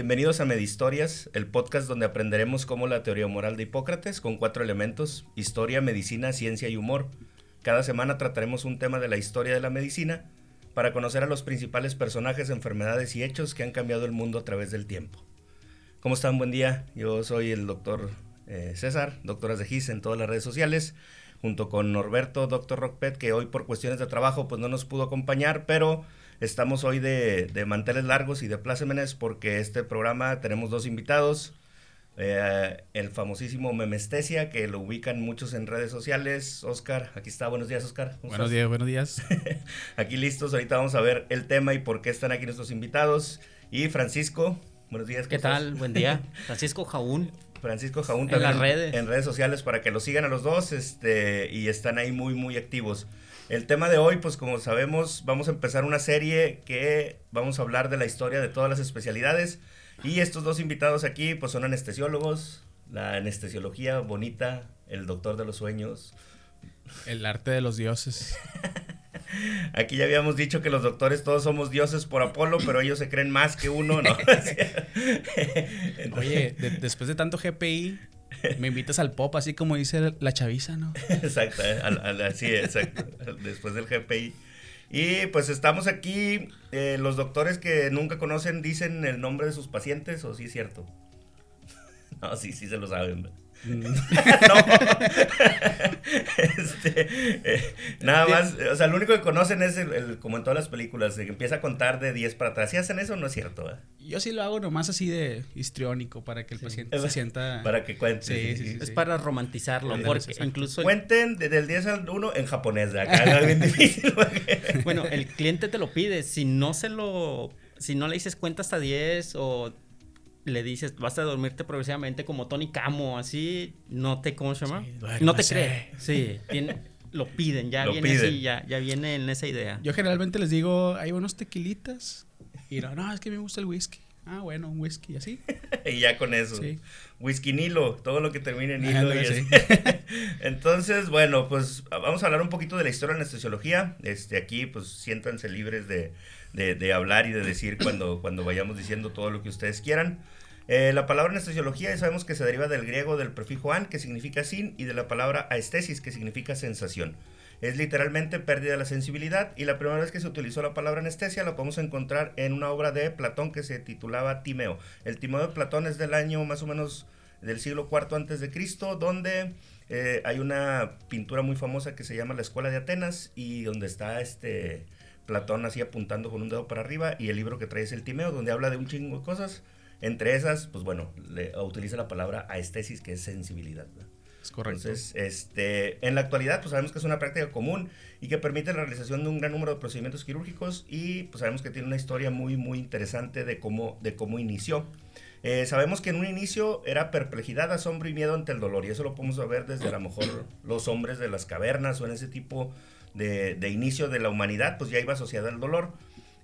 Bienvenidos a Medistorias, el podcast donde aprenderemos cómo la teoría moral de Hipócrates con cuatro elementos, historia, medicina, ciencia y humor. Cada semana trataremos un tema de la historia de la medicina para conocer a los principales personajes, enfermedades y hechos que han cambiado el mundo a través del tiempo. ¿Cómo están? Buen día. Yo soy el doctor eh, César, doctoras de en todas las redes sociales, junto con Norberto, doctor Rockpet, que hoy por cuestiones de trabajo pues no nos pudo acompañar, pero Estamos hoy de, de manteles largos y de plácemenes porque este programa tenemos dos invitados. Eh, el famosísimo Memestesia, que lo ubican muchos en redes sociales. Oscar, aquí está. Buenos días, Oscar. Buenos días, buenos días. aquí listos. Ahorita vamos a ver el tema y por qué están aquí nuestros invitados. Y Francisco, buenos días. ¿Qué tal? Buen día. Francisco Jaún. Francisco Jaún en las redes. En redes sociales para que lo sigan a los dos este, y están ahí muy, muy activos. El tema de hoy, pues como sabemos, vamos a empezar una serie que vamos a hablar de la historia de todas las especialidades. Y estos dos invitados aquí, pues son anestesiólogos, la anestesiología bonita, el doctor de los sueños. El arte de los dioses. Aquí ya habíamos dicho que los doctores todos somos dioses por Apolo, pero ellos se creen más que uno, ¿no? Oye, después de tanto GPI, me invitas al pop, así como dice la chaviza, ¿no? Exacto, así, exacto. Después del GPI. Y pues estamos aquí, eh, los doctores que nunca conocen dicen el nombre de sus pacientes, ¿o sí es cierto? No, sí, sí se lo saben. Mm. no. este, eh, nada más, o sea, lo único que conocen es el, como en todas las películas, que empieza a contar de 10 para atrás. ¿Sí hacen eso no es cierto? Yo sí lo hago nomás así de histriónico para que el paciente se sienta. Para que cuente. Sí, sí, es para romantizarlo. porque incluso. Cuenten desde el 10 al 1 en japonés, de acá. bien difícil. bueno, el cliente te lo pide. Si no se lo. Si no le dices cuenta hasta 10 o le dices, vas a dormirte progresivamente como Tony Camo, así, no te, ¿cómo se llama? no te cree. Sí, lo piden, ya viene así, ya, ya viene en esa idea. Yo generalmente les digo, hay unos tequilitas. Y no, no, es que me gusta el whisky. Ah, bueno, un whisky, así. y ya con eso. Sí. Whisky Nilo, todo lo que termine en Nilo. Entonces, bueno, pues vamos a hablar un poquito de la historia de la anestesiología. Este, aquí, pues siéntanse libres de, de, de, hablar y de decir cuando, cuando vayamos diciendo todo lo que ustedes quieran. Eh, la palabra anestesiología sabemos que se deriva del griego del prefijo an, que significa sin, y de la palabra aestesis, que significa sensación. Es literalmente pérdida de la sensibilidad y la primera vez que se utilizó la palabra anestesia la podemos encontrar en una obra de Platón que se titulaba Timeo. El Timeo de Platón es del año más o menos del siglo IV antes de Cristo, donde eh, hay una pintura muy famosa que se llama la Escuela de Atenas y donde está este Platón así apuntando con un dedo para arriba y el libro que trae es el Timeo, donde habla de un chingo de cosas. Entre esas, pues bueno, le, utiliza la palabra aestesis, que es sensibilidad. Es correcto. Entonces, este, en la actualidad, pues sabemos que es una práctica común y que permite la realización de un gran número de procedimientos quirúrgicos y pues sabemos que tiene una historia muy, muy interesante de cómo, de cómo inició. Eh, sabemos que en un inicio era perplejidad, asombro y miedo ante el dolor, y eso lo podemos ver desde a lo mejor los hombres de las cavernas o en ese tipo de, de inicio de la humanidad, pues ya iba asociada al dolor.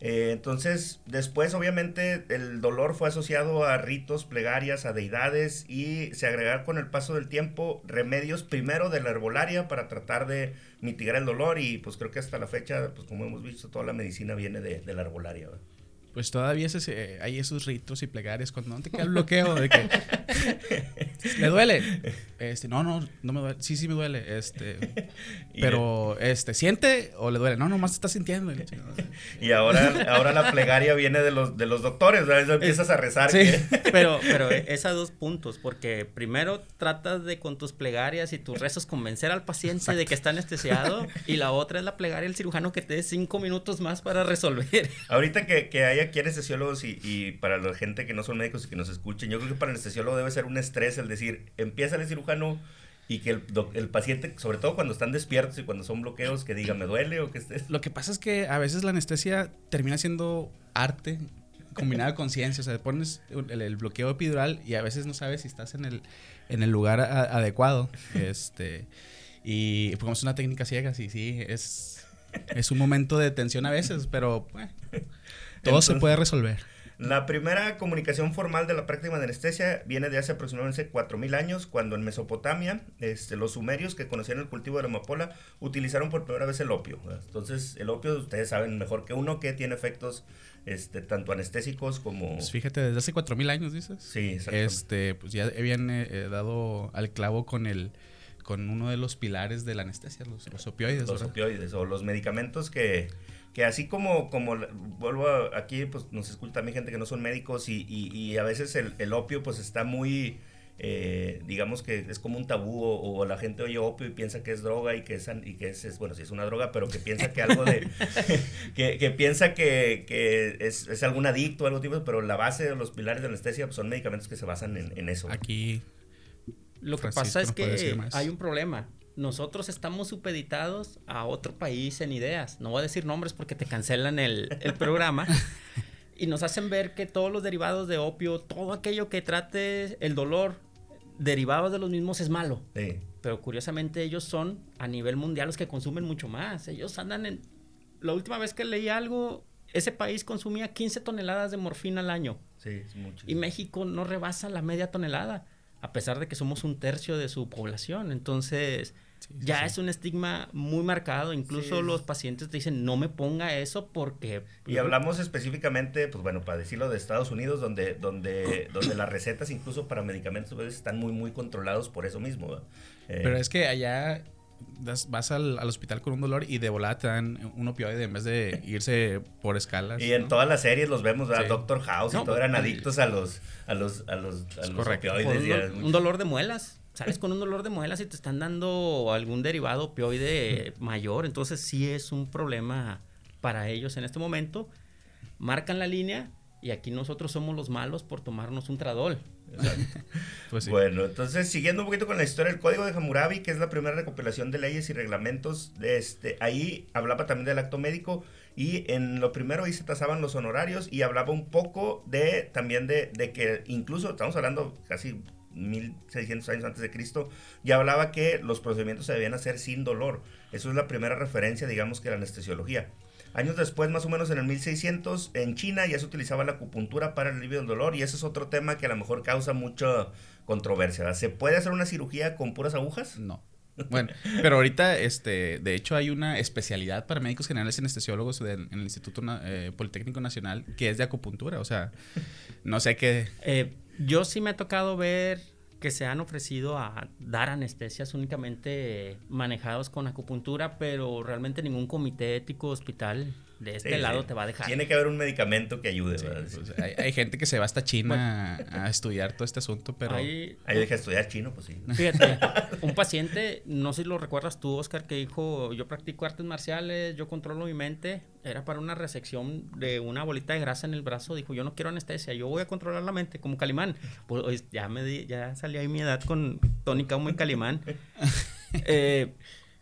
Eh, entonces, después obviamente el dolor fue asociado a ritos, plegarias, a deidades y se agregaron con el paso del tiempo remedios primero de la herbolaria para tratar de mitigar el dolor y pues creo que hasta la fecha, pues como hemos visto, toda la medicina viene de, de la herbolaria pues todavía ese, hay esos ritos y plegarias cuando no te queda el bloqueo de que le duele este no no no me duele sí sí me duele este pero este siente o le duele no nomás está sintiendo y ahora ahora la plegaria viene de los de los doctores ¿verdad? empiezas a rezar sí. pero pero es a dos puntos porque primero tratas de con tus plegarias y tus rezos convencer al paciente de que está anestesiado y la otra es la plegaria del cirujano que te dé cinco minutos más para resolver. Ahorita que, que haya aquí anestesiólogos y, y, para la gente que no son médicos y que nos escuchen, yo creo que para el anestesiólogo debe ser un estrés el decir, empieza el cirujano y que el, el, paciente, sobre todo cuando están despiertos y cuando son bloqueos, que diga, me duele o que estés. Lo que pasa es que a veces la anestesia termina siendo arte combinada con ciencia. O sea, pones el, bloqueo epidural y a veces no sabes si estás en el, en el lugar adecuado. Este, y es una técnica ciega, sí, sí, es, es un momento de tensión a veces, pero todo se puede resolver. La primera comunicación formal de la práctica de anestesia viene de hace aproximadamente 4.000 años, cuando en Mesopotamia este, los sumerios que conocían el cultivo de la amapola utilizaron por primera vez el opio. Entonces, el opio, ustedes saben mejor que uno que tiene efectos este, tanto anestésicos como... Pues fíjate, desde hace 4.000 años, dices. Sí, exactamente. Este, pues ya habían eh, eh, dado al clavo con el con uno de los pilares de la anestesia, los, los opioides. Los opioides o los medicamentos que que así como, como vuelvo aquí, pues nos escucha también gente que no son médicos y, y, a veces el, el, opio pues está muy, eh, digamos que es como un tabú o, la gente oye opio y piensa que es droga y que es, y que es, bueno, sí es una droga, pero que piensa que algo de, que, que, piensa que, que es, es, algún adicto o algo tipo, pero la base de los pilares de anestesia pues, son medicamentos que se basan en, en eso. Aquí. Lo que pasa es que hay un problema nosotros estamos supeditados a otro país en ideas. No voy a decir nombres porque te cancelan el, programa. y nos hacen ver que todos los derivados de opio, todo aquello que trate el dolor derivados de los mismos es malo. Pero curiosamente ellos son a nivel mundial los que consumen mucho más. Ellos andan en... La última vez que leí algo, ese país consumía 15 toneladas de morfina al año. Sí, es mucho. Y México no rebasa la media tonelada, a pesar de que somos un tercio de su población. Entonces, ya es un estigma muy marcado, incluso los pacientes te dicen, no me ponga eso porque... Y hablamos específicamente, pues bueno, para decirlo de Estados Unidos, donde, donde, donde las recetas incluso para medicamentos están muy, muy controlados por eso mismo. Eh, Pero es que allá vas al, hospital con un dolor y de volada te dan un opioide en vez de irse por escalas. Y en todas las series los vemos, a Doctor House y todo eran adictos a los, a los, a los, opioides. un dolor de muelas sales con un dolor de muelas y te están dando algún derivado opioide mayor, entonces sí es un problema para ellos en este momento. Marcan la línea y aquí nosotros somos los malos por tomarnos un tradol. pues Bueno, entonces siguiendo un poquito con la historia, el Código de Hammurabi, que es la primera recopilación de leyes y reglamentos, este, ahí hablaba también del acto médico y en lo primero ahí se tasaban los honorarios y hablaba un poco de también de, de que incluso estamos hablando casi 1600 años antes de Cristo, ya hablaba que los procedimientos se debían hacer sin dolor. Eso es la primera referencia, digamos, que la anestesiología. Años después, más o menos en el 1600, en China ya se utilizaba la acupuntura para el alivio del dolor y ese es otro tema que a lo mejor causa mucha controversia. ¿Se puede hacer una cirugía con puras agujas? No. Bueno, pero ahorita, este, de hecho, hay una especialidad para médicos generales y anestesiólogos en el Instituto eh, Politécnico Nacional que es de acupuntura. O sea, no sé qué. Eh, yo sí me ha tocado ver que se han ofrecido a dar anestesias únicamente manejados con acupuntura, pero realmente ningún comité ético hospital de este lado te va a dejar. Tiene que haber un medicamento que ayude. Pues, hay, gente que se va hasta China a, estudiar todo este asunto, pero... Ahí, ahí deja estudiar chino, pues sí. Fíjate, un paciente, no sé si lo recuerdas tú, Oscar, que dijo, yo practico artes marciales, yo controlo mi mente, era para una resección de una bolita de grasa en el brazo, dijo, yo no quiero anestesia, yo voy a controlar la mente, como Calimán. Pues ya, me ya salió ahí mi edad con tónica muy Calimán. eh,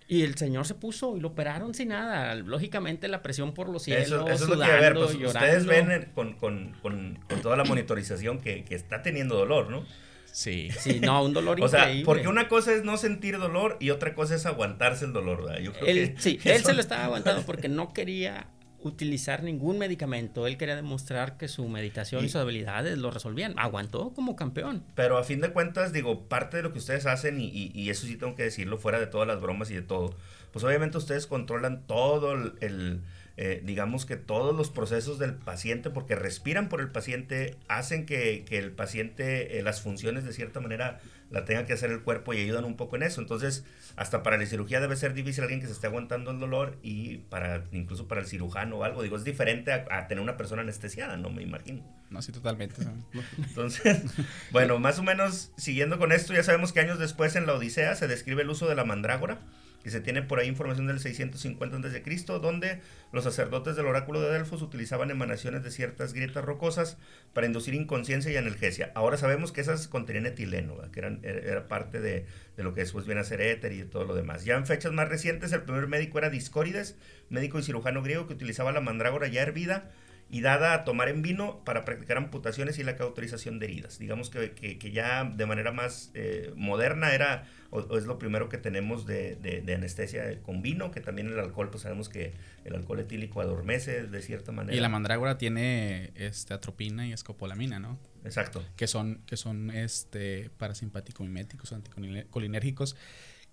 y el señor se puso y lo operaron sin nada. Lógicamente la presión por los cielos, eso, eso sudando, es lo que, a ver, pues, ustedes ven con, con, con, con, toda la monitorización que, que, está teniendo dolor, ¿no? Sí. Sí, no, un dolor o sea, porque una cosa es no sentir dolor y otra cosa es aguantarse el dolor, ¿verdad? Yo creo que sí, él se lo estaba aguantando porque no quería utilizar ningún medicamento. Él quería demostrar que su meditación y, sus habilidades lo resolvían. Aguantó como campeón. Pero a fin de cuentas, digo, parte de lo que ustedes hacen, y, y, eso sí tengo que decirlo, fuera de todas las bromas y de todo, pues obviamente ustedes controlan todo el eh, digamos que todos los procesos del paciente, porque respiran por el paciente, hacen que, el paciente eh, las funciones de cierta manera la tenga que hacer el cuerpo y ayudan un poco en eso. Entonces, hasta para la cirugía debe ser difícil alguien que se esté aguantando el dolor y para incluso para el cirujano o algo. Digo, es diferente a, tener una persona anestesiada, no me imagino. No, sí, totalmente. Entonces, bueno, más o menos siguiendo con esto, ya sabemos que años después en la Odisea se describe el uso de la mandrágora que se tiene por ahí información del 650 a.C., donde los sacerdotes del oráculo de Delfos utilizaban emanaciones de ciertas grietas rocosas para inducir inconsciencia y analgesia. Ahora sabemos que esas contenían etileno, que eran, era parte de, lo que después viene a ser éter y todo lo demás. Ya en fechas más recientes, el primer médico era Discórides, médico y cirujano griego que utilizaba la mandrágora ya hervida y dada a tomar en vino para practicar amputaciones y la cauterización de heridas. Digamos que, que, ya de manera más eh, moderna era, o, es lo primero que tenemos de, de, anestesia con vino, que también el alcohol, pues sabemos que el alcohol etílico adormece de cierta manera. Y la mandrágora tiene este, atropina y escopolamina, ¿no? Exacto. Que son, que son este, parasimpático-miméticos, anticolinérgicos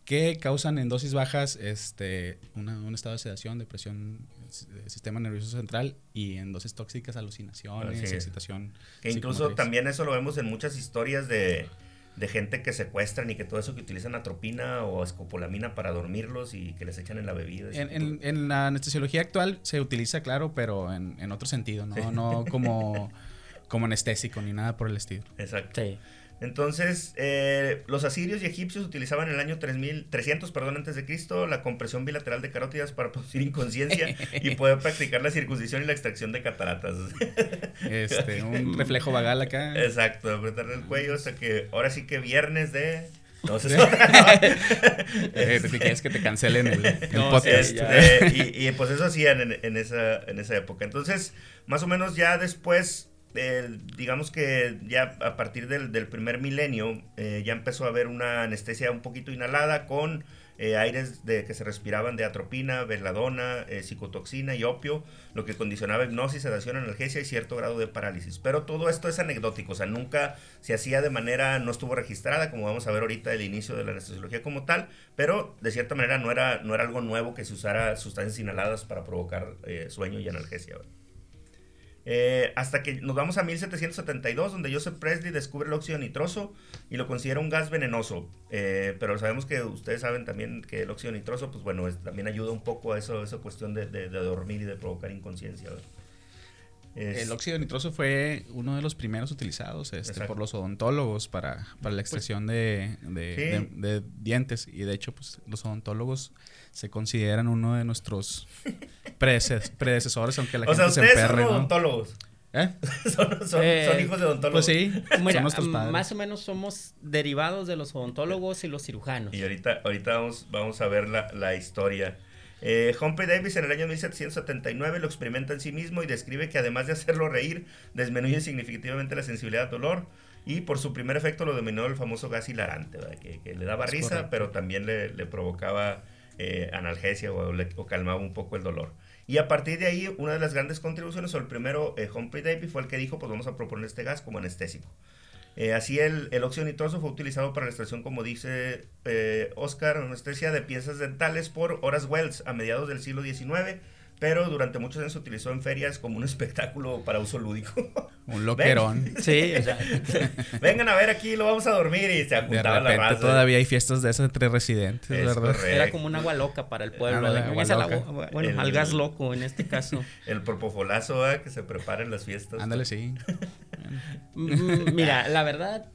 que causan en dosis bajas este, un estado de sedación, depresión sistema nervioso central y en dosis tóxicas alucinaciones, excitación. Que incluso también eso lo vemos en muchas historias de, de, gente que secuestran y que todo eso que utilizan atropina o escopolamina para dormirlos y que les echan en la bebida. En, en, la anestesiología actual se utiliza, claro, pero en, en otro sentido, no, no como, como anestésico ni nada por el estilo. Exacto. Sí. Entonces, eh, los asirios y egipcios utilizaban en el año 3300 perdón, antes de Cristo la compresión bilateral de carótidas para producir inconsciencia y poder practicar la circuncisión y la extracción de cataratas. Este, un reflejo vagal acá. Exacto, apretarle el cuello hasta que ahora sí que viernes de... No, sé eh, si quieres que te cancelen el, podcast. Este, y, pues eso hacían en, en, esa, en esa época. Entonces, más o menos ya después digamos que ya a partir del, primer milenio eh, ya empezó a haber una anestesia un poquito inhalada con eh, aires de, que se respiraban de atropina, veladona, eh, psicotoxina y opio, lo que condicionaba hipnosis, sedación, analgesia y cierto grado de parálisis. Pero todo esto es anecdótico, o sea, nunca se hacía de manera, no estuvo registrada, como vamos a ver ahorita el inicio de la anestesiología como tal, pero de cierta manera no era, no era algo nuevo que se usara sustancias inhaladas para provocar sueño y analgesia. Eh, hasta que nos vamos a 1772, donde Joseph Presley descubre el óxido nitroso y lo considera un gas venenoso. Eh, pero sabemos que ustedes saben también que el óxido nitroso, pues bueno, también ayuda un poco a eso, esa cuestión de, de, dormir y de provocar inconsciencia. el óxido nitroso fue uno de los primeros utilizados este, por los odontólogos para, para la pues extracción de, de, dientes. Y de hecho, pues los odontólogos se consideran uno de nuestros predecesores, aunque la gente se emperre. Son odontólogos. ¿Eh? son, son, eh, hijos de odontólogos. Pues sí, son nuestros padres. Más o menos somos derivados de los odontólogos y los cirujanos. Y ahorita, ahorita vamos, vamos a ver la, la historia. Eh, Humphrey Davis en el año 1779 lo experimenta en sí mismo y describe que además de hacerlo reír, disminuye significativamente la sensibilidad al dolor y por su primer efecto lo denominó el famoso gas hilarante, que, le daba risa, pero también le, le provocaba eh, analgesia o, calmaba un poco el dolor. Y a partir de ahí, una de las grandes contribuciones, o el primero, eh, Humphrey Davy, fue el que dijo, pues vamos a proponer este gas como anestésico. Eh, así el, el, óxido nitroso fue utilizado para la extracción, como dice Oscar, anestesia de piezas dentales por Horace Wells a mediados del siglo XIX pero durante muchos años se utilizó en ferias como un espectáculo para uso lúdico. Un loquerón. sí, Vengan a ver aquí, lo vamos a dormir y se apuntaba la raza. todavía hay fiestas de esas entre residentes, ¿verdad? Era como un agua loca para el pueblo. Agua bueno, al gas loco en este caso. El propofolazo ¿eh? que se prepara en las fiestas. Ándale, sí. Mm, mira, la verdad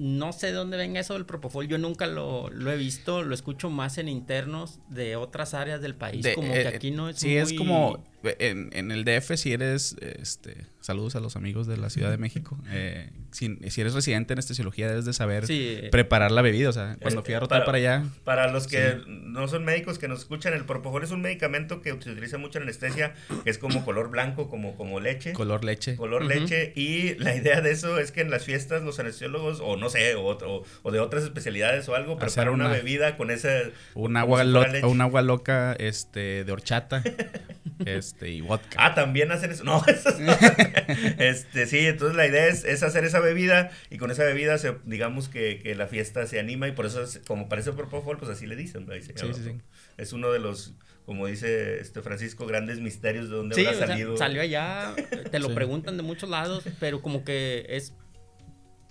no sé de dónde venga eso del propofol. Yo nunca lo, he visto. Lo escucho más en internos de otras áreas del país. como que eh, aquí no es Sí, es como en, en, el DF, si eres, este, saludos a los amigos de la Ciudad de México, eh, si, si, eres residente en anestesiología debes de saber preparar la bebida, o sea, cuando fui a rotar para, allá. Para los que no son médicos que nos escuchan, el propofol es un medicamento que se utiliza mucho en anestesia, que es como color blanco, como, como leche. Color leche. Color leche, y la idea de eso es que en las fiestas los anestesiólogos, o no sé, o, o, de otras especialidades o algo, preparan una, bebida con ese... Un agua, un agua loca este, de horchata. este, y vodka. Ah, también hacer eso. No, eso este, sí, entonces la idea es, es, hacer esa bebida y con esa bebida se, digamos que, que la fiesta se anima y por eso, es, como parece Propofol, pues así le dicen. sí, sí, sí. Es uno de los, como dice este Francisco, grandes misterios de dónde habrá salido. salió allá, te lo preguntan de muchos lados, pero como que es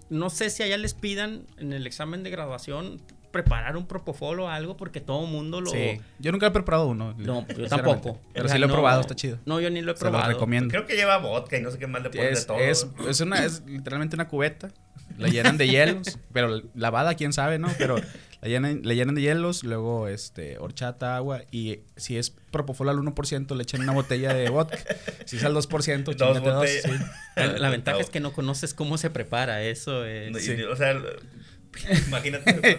no sé si allá les pidan en el examen de graduación preparar un propofol o algo porque todo el mundo lo... Sí, yo nunca he preparado uno. No, yo tampoco. Pero sí lo he probado, está chido. No, yo ni lo he probado. Lo recomiendo. Creo que lleva vodka y no sé qué más le ponen de todo. Es, es, una, es literalmente una cubeta, la llenan de hielos, pero lavada quién sabe, ¿no? Pero la llenan, le llenan de hielos, luego este, horchata, agua y si es propofol al 1% le echan una botella de vodka. Si es al 2%, dos, dos sí. La, ventaja es que no conoces cómo se prepara eso. Es... O sea Imagínate,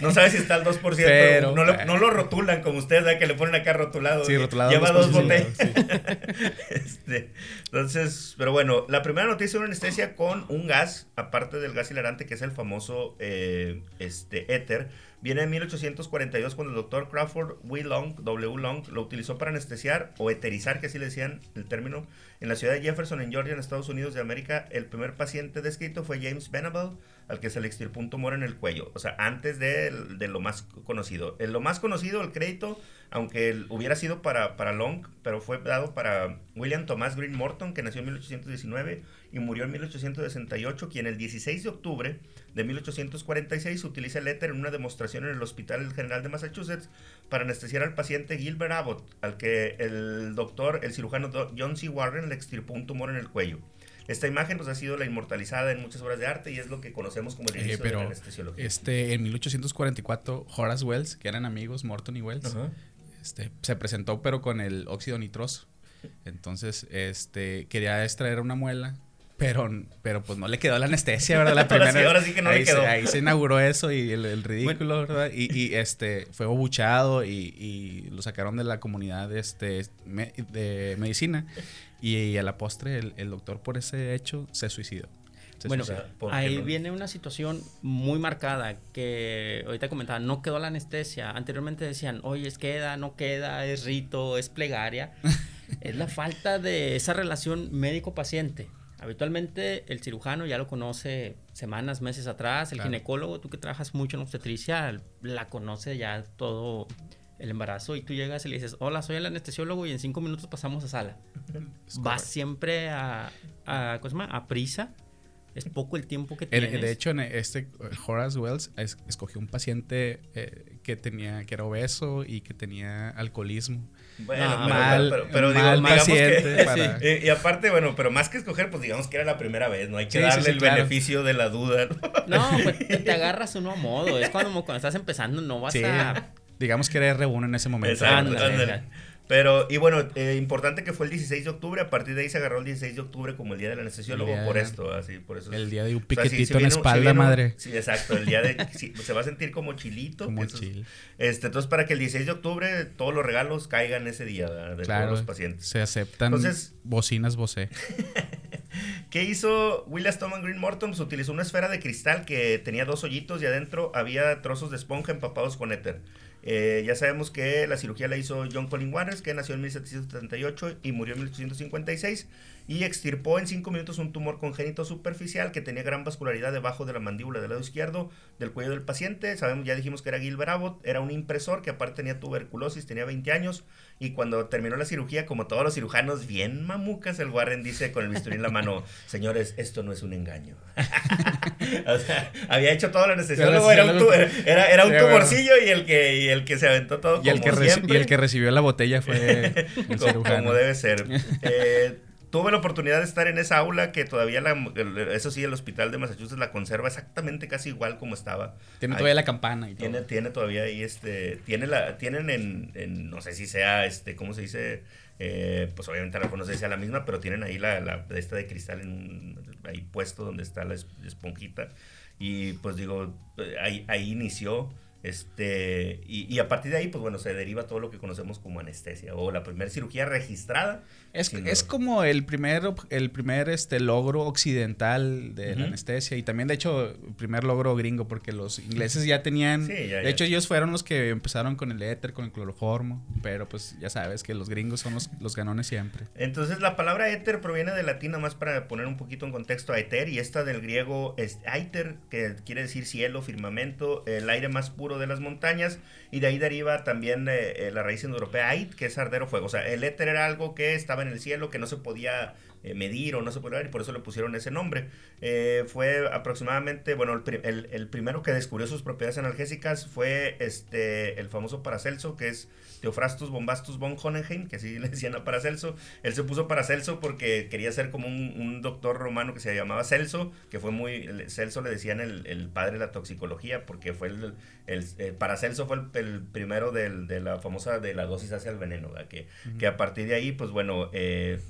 no sabes, si está al 2%, no, lo, no, lo, rotulan como ustedes, que le ponen acá rotulado. Sí, rotulado. Lleva dos botellas. este, entonces, pero bueno, la primera noticia es una anestesia con un gas, aparte del gas hilarante, que es el famoso eh, este, éter Viene en 1842 cuando el doctor Crawford W. Long, W. Long lo utilizó para anestesiar o eterizar, que así le decían el término, en la ciudad de Jefferson, en Georgia, en Estados Unidos de América. El primer paciente descrito fue James Venable, al que se le extirpó un tumor en el cuello. O sea, antes de, de lo más conocido. En lo más conocido, el crédito, aunque hubiera sido para, para Long, pero fue dado para William Thomas Green Morton, que nació en 1819 y murió en 1868, quien el 16 de octubre de 1846 utiliza el éter en una demostración en el Hospital General de Massachusetts para anestesiar al paciente Gilbert Abbott, al que el doctor, el cirujano John C. Warren le extirpó un tumor en el cuello. Esta imagen pues, ha sido la inmortalizada en muchas obras de arte y es lo que conocemos como el eh, inicio de la anestesiología. Este, en 1844, Horace Wells, que eran amigos, Morton y Wells, este, se presentó pero con el óxido nitroso. Entonces, este, quería extraer una muela pero, pero pues no le quedó la anestesia, ¿verdad? La primera. ahora sí, que no ahí le quedó. Se, ahí se inauguró eso y el, ridículo, ¿verdad? Y, y, este fue obuchado y, y, lo sacaron de la comunidad este, de medicina. Y, a la postre, el, doctor por ese hecho se suicidó. bueno, ahí viene una situación muy marcada que ahorita comentaba, no quedó la anestesia. Anteriormente decían, oye, es queda, no queda, es rito, es plegaria. es la falta de esa relación médico-paciente. Habitualmente el cirujano ya lo conoce semanas, meses atrás, el ginecólogo, tú que trabajas mucho en obstetricia, la conoce ya todo el embarazo y tú llegas y le dices, hola, soy el anestesiólogo y en cinco minutos pasamos a sala. Vas siempre a, a, a prisa es poco el tiempo que tienes. de hecho, este Horace Wells escogió un paciente eh, que tenía que era obeso y que tenía alcoholismo. Bueno, ah, mal, pero, mal paciente y, aparte, bueno, pero más que escoger, pues digamos que era la primera vez, ¿no? Hay que darle el beneficio de la duda. No, pues te, agarras uno a modo. Es cuando, cuando estás empezando, no vas a... Digamos que era R1 en ese momento. Exacto, pero, y bueno, eh, importante que fue el 16 de octubre, a partir de ahí se agarró el 16 de octubre como el día del anestesiólogo por esto, así, por eso. El día de un piquetito en la espalda, madre. Sí, exacto, el día de, se va a sentir como chilito. Como chil. Este, entonces, para que el 16 de octubre todos los regalos caigan ese día de todos los pacientes. Se aceptan entonces, bocinas Bose. ¿Qué hizo William Thomas Green Morton? Utilizó una esfera de cristal que tenía dos hoyitos y adentro había trozos de esponja empapados con éter. Eh, ya sabemos que la cirugía la hizo John Colin Waters, que nació en 1778 y murió en 1856 y extirpó en 5 minutos un tumor congénito superficial que tenía gran vascularidad debajo de la mandíbula del lado izquierdo del cuello del paciente. Sabemos, ya dijimos que era Gilbert Abbott, era un impresor que aparte tenía tuberculosis, tenía 20 años y cuando terminó la cirugía, como todos los cirujanos bien mamucas, el Warren dice con el bisturí en la mano, señores, esto no es un engaño. o sea, había hecho toda la necesidad. Era, un, era, era un tumorcillo y el que, y el que se aventó todo y como el que Y el que recibió la botella fue el cirujano. Como debe ser. Eh, tuve la oportunidad de estar en esa aula que todavía, la, eso sí, el hospital de Massachusetts la conserva exactamente casi igual como estaba. Tiene todavía la campana y tiene, todo. Tiene todavía ahí, este, tiene la, tienen en, no sé si sea, este, ¿cómo se dice? Eh, pues obviamente la no sé si sea la misma, pero tienen ahí la, la esta de cristal en ahí puesto donde está la esponjita. Y pues digo, ahí, ahí inició este, y, a partir de ahí, pues bueno, se deriva todo lo que conocemos como anestesia o la primera cirugía registrada. Es, es como el primer, el primer este, logro occidental de la anestesia y también, de hecho, el primer logro gringo, porque los ingleses ya tenían. de hecho, ellos fueron los que empezaron con el éter, con el cloroformo, pero pues ya sabes que los gringos son los, los ganones siempre. Entonces, la palabra éter proviene del latín, más para poner un poquito en contexto a éter, y esta del griego es aiter, que quiere decir cielo, firmamento, el aire más puro de las montañas y de ahí deriva también eh, eh, la raíz indoeuropea ait, que es ardero fuego. O sea, el éter era algo que estaba en el cielo, que no se podía eh, medir o no se podía ver y por eso le pusieron ese nombre. fue aproximadamente, bueno, el, el, primero que descubrió sus propiedades analgésicas fue este, el famoso Paracelso, que es Theophrastus Bombastus von Hohenheim, que así le decían a Paracelso. Él se puso Paracelso porque quería ser como un, doctor romano que se llamaba Celso, que fue muy, Celso le decían el, padre de la toxicología, porque fue el, el eh, Paracelso fue el, primero de la famosa de la dosis hacia el veneno, que, que a partir de ahí, pues bueno, eh,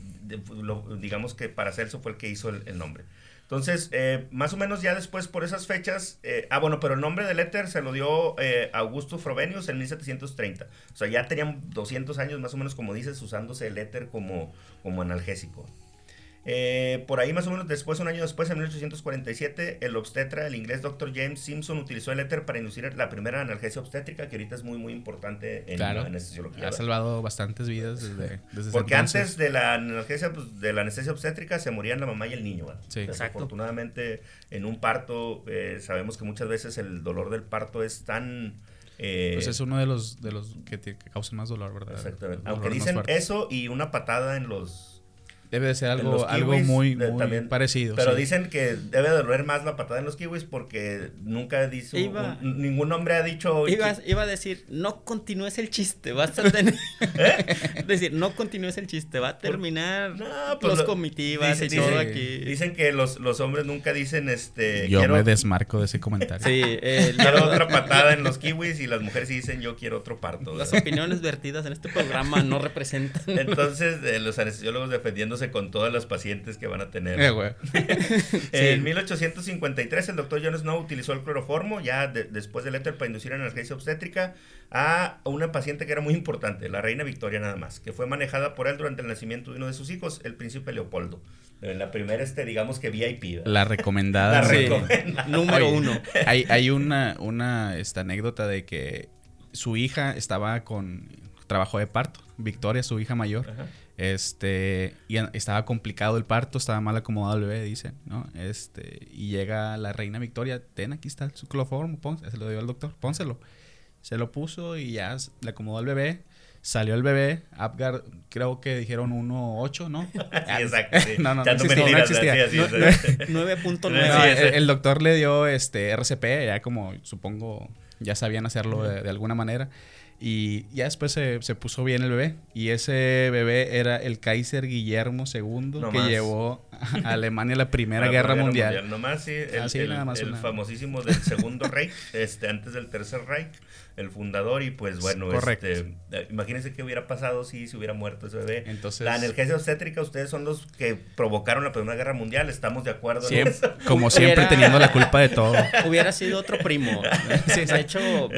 digamos que Paracelso fue el que hizo el nombre. Entonces, eh, más o menos ya después por esas fechas, eh, ah, bueno, pero el nombre del éter se lo dio eh, Augusto Frobenius en 1730. O sea, ya tenían 200 años más o menos, como dices, usándose el éter como, como analgésico. Eh, por ahí más o menos después, un año después, en 1847, el obstetra, el inglés Dr. James Simpson, utilizó el éter para inducir la primera analgesia obstétrica, que ahorita es muy, muy importante en la anestesiología. Ha salvado bastantes vidas desde, desde Porque antes de la analgesia, pues, de la anestesia obstétrica, se morían la mamá y el niño. Sí. Desafortunadamente, en un parto, eh, sabemos que muchas veces el dolor del parto es tan... Eh, pues es uno de los, de los que, que causan más dolor, ¿verdad? Exactamente. Aunque dicen eso y una patada en los Debe de ser algo, algo muy, muy parecido. Pero dicen que debe de doler más la patada en los kiwis porque nunca dice ningún hombre ha dicho iba, iba, a decir no continúes el chiste vas a tener ¿Eh? decir no continúes el chiste va a terminar pues los comitivas y todo aquí dicen que los, los hombres nunca dicen este yo me desmarco de ese comentario. Sí quiero otra patada en los kiwis y las mujeres dicen yo quiero otro parto las opiniones vertidas en este programa no representan. Entonces eh, los anestesiólogos defendiéndose con todas las pacientes que van a tener. Eh, en 1853 el doctor John Snow utilizó el cloroformo, ya después del éter para inducir analgesia obstétrica, a una paciente que era muy importante, la reina Victoria nada más, que fue manejada por él durante el nacimiento de uno de sus hijos, el príncipe Leopoldo. En la primera, este, digamos que VIP. La recomendada. Número uno. Hay, hay una, una esta anécdota de que su hija estaba con trabajo de parto. Victoria, su hija mayor. Este, y estaba complicado el parto, estaba mal acomodado el bebé, dice, ¿no? Este, y llega la reina Victoria, ten, aquí está su cloroformo, se lo dio al doctor, pónselo. Se lo puso y ya le acomodó al bebé. Salió el bebé, Apgar, creo que dijeron 1.8, ¿no? sí, exacto. no, no, no, existía, no existía. 9.9. el, doctor le dio este RCP, ya como supongo ya sabían hacerlo de alguna manera. Y ya después se, puso bien el bebé. Y ese bebé era el Kaiser Guillermo II, que llevó a Alemania la Primera, Guerra Mundial. Nomás, sí, el, el, famosísimo del Segundo Reich, este, antes del Tercer Reich el fundador y pues bueno, este, eh, imagínense qué hubiera pasado si se hubiera muerto ese bebé. Entonces, la analgesia obstétrica, ustedes son los que provocaron la Primera Guerra Mundial, estamos de acuerdo Como siempre teniendo la culpa de todo. Hubiera sido otro primo. sí, de hecho,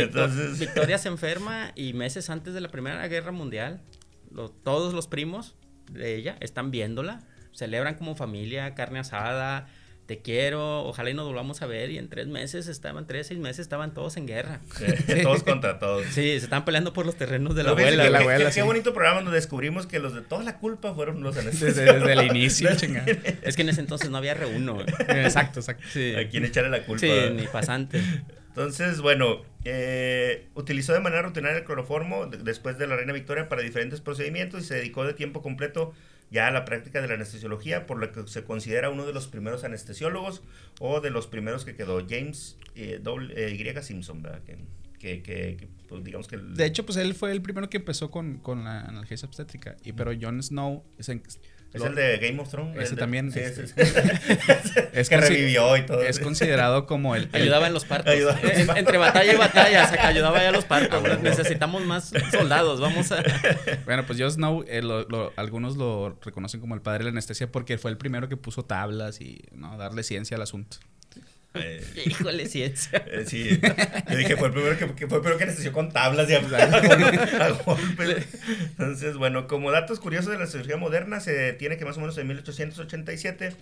Victoria se enferma y meses antes de la Primera Guerra Mundial, todos los primos de ella están viéndola, celebran como familia, carne asada, te quiero, ojalá y nos volvamos a ver. Y en tres meses estaban, tres, seis meses estaban todos en guerra. todos contra todos. Sí, se estaban peleando por los terrenos de la abuela. la abuela qué, bonito programa donde descubrimos que los de toda la culpa fueron los desde, desde el inicio, chingada. Es que en ese entonces no había reuno. Exacto, exacto. Sí. ¿A quién echarle la culpa? Sí, ni pasante. Entonces, bueno, eh, utilizó de manera rutinaria el cloroformo después de la Reina Victoria para diferentes procedimientos y se dedicó de tiempo completo ya la práctica de la anestesiología, por lo que se considera uno de los primeros anestesiólogos o de los primeros que quedó, James eh, eh Y. Simpson, ¿verdad? Que, que, pues digamos que... De hecho, pues él fue el primero que empezó con, con la analgesia obstétrica, y, pero John Snow es, el de Game of Thrones. Ese también. Sí, es, es, que revivió y todo. Es considerado como el. Ayudaba en los partos. entre batalla y batalla, o ayudaba ya a los partos. Ah, Necesitamos más soldados, vamos a. Bueno, pues Jon Snow, eh, algunos lo reconocen como el padre de la anestesia porque fue el primero que puso tablas y ¿no? darle ciencia al asunto. Eh, Híjole, ciencia. Eh, sí, yo dije, fue el primero que, fue el primero que nació con tablas y a, golpe. Entonces, bueno, como datos curiosos de la cirugía moderna, se tiene que más o menos en 1887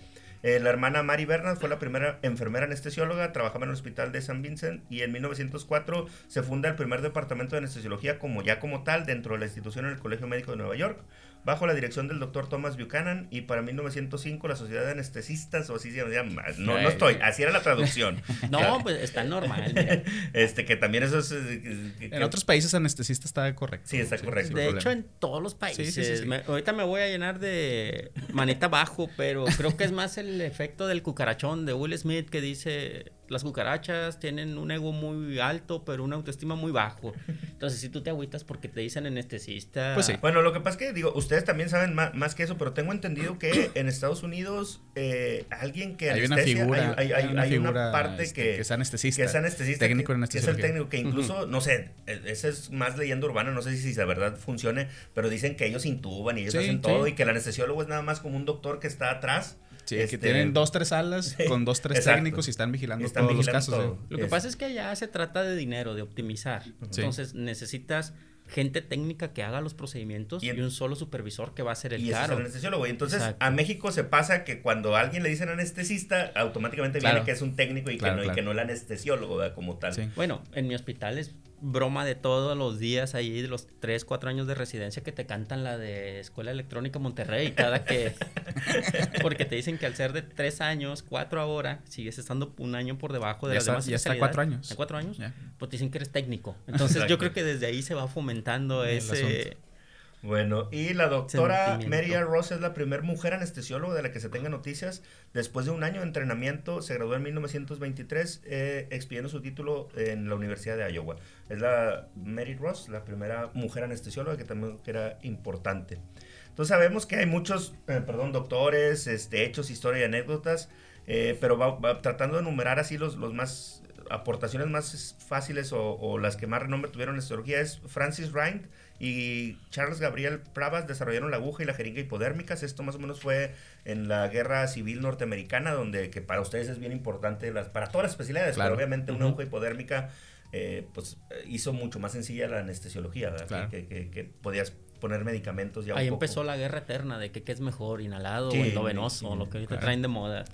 eh, la hermana Mary Bernard fue la primera enfermera anestesióloga, trabajaba en el hospital de San Vincent y en 1904 se funda el primer departamento de anestesiología como ya como tal dentro de la institución en el Colegio Médico de Nueva York bajo la dirección del doctor Thomas Buchanan y para 1905 la Sociedad de Anestesistas o así se llama, no, no estoy, así era la traducción. no, pues está normal. Este, que también eso es... Eh, en otros países anestesista está correcto. Sí, está correcto. De hecho, en todos los países. ahorita me voy a llenar de manita abajo, pero creo que es más el efecto del cucarachón de Will Smith que dice las cucarachas tienen un ego muy alto, pero una autoestima muy bajo. Entonces, si tú te agüitas porque te dicen anestesista. Pues sí. Bueno, lo que pasa es que, digo, ustedes también saben más, que eso, pero tengo entendido que en Estados Unidos, eh, alguien que hay una figura, hay, hay, una, parte este, que, es anestesista. Que es anestesista. Técnico que, es el técnico, que incluso, no sé, e, esa es más leyenda urbana, no sé si de verdad funcione, pero dicen que ellos intuban y ellos hacen todo y que el anestesiólogo es nada más como un doctor que está atrás Sí, que este, tienen dos, tres salas con dos, tres técnicos y están vigilando todos los casos. Lo que pasa es que ya se trata de dinero, de optimizar. Entonces necesitas gente técnica que haga los procedimientos y, un solo supervisor que va a ser el y caro. es el anestesiólogo. Y entonces a México se pasa que cuando a alguien le dicen anestesista, automáticamente viene que es un técnico y, que, no, y que no el anestesiólogo como tal. Bueno, en mi hospital es broma de todos los días ahí, de los 3, 4 años de residencia que te cantan la de Escuela Electrónica Monterrey, cada que... porque te dicen que al ser de 3 años, 4 ahora, sigues estando un año por debajo de las demás Ya está 4 años. 4 años? Pues te dicen que eres técnico. Entonces yo creo que desde ahí se va fomentando ese bueno, y la doctora Mary Ross es la primera mujer anestesióloga de la que se tenga noticias. Después de un año de entrenamiento, se graduó en 1923, eh, expidiendo su título en la Universidad de Iowa. Es la Mary Ross, la primera mujer anestesióloga que también era importante. Entonces sabemos que hay muchos, eh, perdón, doctores, este, hechos, historia y anécdotas, eh, pero va, tratando de enumerar así los, los más aportaciones más fáciles o, o, las que más renombre tuvieron en la es Francis Rind, y Charles Gabriel Pravas desarrollaron la aguja y la jeringa hipodérmicas. Esto más o menos fue en la guerra civil norteamericana, donde que para ustedes es bien importante, las, para todas las especialidades, pero obviamente una aguja hipodérmica eh, pues hizo mucho más sencilla la anestesiología, que, que, podías poner medicamentos ya Ahí empezó la guerra eterna de que qué es mejor, inhalado o endovenoso, lo que ahorita traen de moda.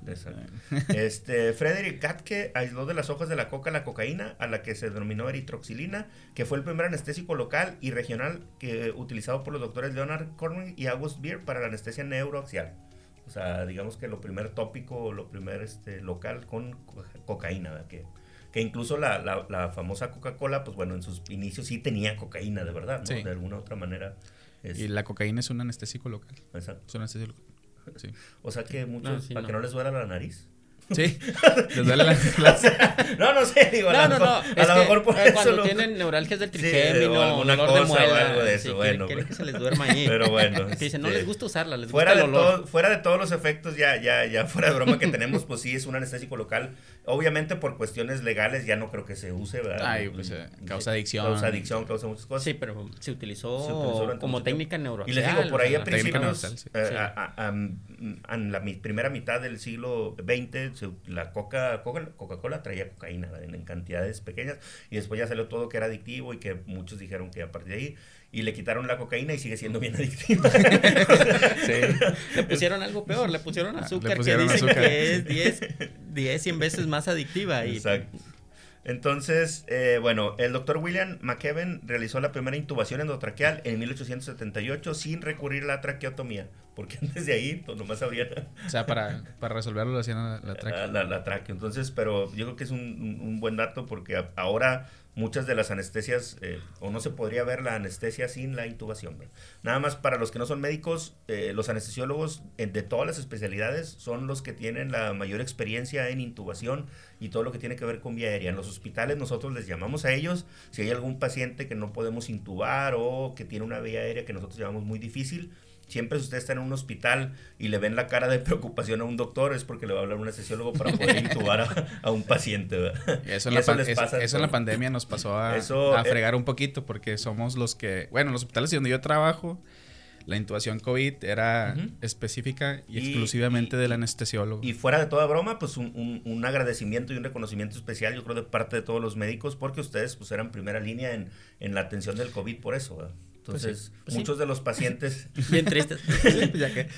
este, Frederick Katke aisló de las hojas de la coca la cocaína, a la que se denominó eritroxilina, que fue el primer anestésico local y regional que utilizado por los doctores Leonard Cornwell y August Beer para la anestesia neuroaxial. O sea, digamos que lo primer tópico, lo primer este, local con cocaína, que que incluso la, la, famosa Coca-Cola, pues bueno, en sus inicios sí tenía cocaína de verdad, ¿no? De alguna otra manera. Y la cocaína es un anestésico local. Exacto. Es un anestésico local. Sí. O sea que muchos, para que no les duela la nariz. Sí, les duele la, No, no sé, digo, no, no, no. a lo mejor por eso cuando tienen neuralgias del trigémino, o alguna cosa de muela, o algo de eso, bueno. Quieren, que se les duerma ahí. Pero bueno. Que dicen, no les gusta usarla, les fuera gusta el de Todo, fuera de todos los efectos, ya, ya, ya fuera de broma que tenemos, pues sí, es un anestésico local. Obviamente por cuestiones legales ya no creo que se use, ¿verdad? Ay, pues eh, causa adicción. Causa adicción, causa muchas cosas. Sí, pero se utilizó, como técnica neuroaxial. Y les digo, por ahí a principios, en la primera mitad del siglo XX, la coca, Coca-Cola traía cocaína en, cantidades pequeñas y después ya salió todo que era adictivo y que muchos dijeron que a partir de ahí y le quitaron la cocaína y sigue siendo bien adictiva. Le pusieron algo peor, le pusieron ah, azúcar que dicen que es 10, 10, 100 veces más adictiva. Y... Exacto. Entonces, eh, bueno, el doctor William McKeven realizó la primera intubación endotraqueal en 1878 sin recurrir a la traqueotomía, porque antes de ahí, pues nomás habría... O sea, para, para resolverlo lo hacían la, la tráqueo. La, la, Entonces, pero yo creo que es un, un buen dato porque ahora muchas de las anestesias, eh, o no se podría ver la anestesia sin la intubación. Nada más para los que no son médicos, eh, los anestesiólogos de todas las especialidades son los que tienen la mayor experiencia en intubación y todo lo que tiene que ver con vía aérea. En los hospitales nosotros les llamamos a ellos si hay algún paciente que no podemos intubar o que tiene una vía aérea que nosotros llamamos muy difícil Siempre si usted está en un hospital y le ven la cara de preocupación a un doctor es porque le va a hablar un anestesiólogo para poder intubar a, un paciente. Eso, en, la eso, en la pandemia nos pasó a, a eh, fregar un poquito porque somos los que, bueno, los hospitales donde yo trabajo, la intubación COVID era específica y, exclusivamente del anestesiólogo. Y fuera de toda broma, pues un, un, agradecimiento y un reconocimiento especial, yo creo, de parte de todos los médicos, porque ustedes pues eran primera línea en, en la atención del COVID por eso. ¿verdad? Pues Entonces, pues muchos de los pacientes... Bien tristes.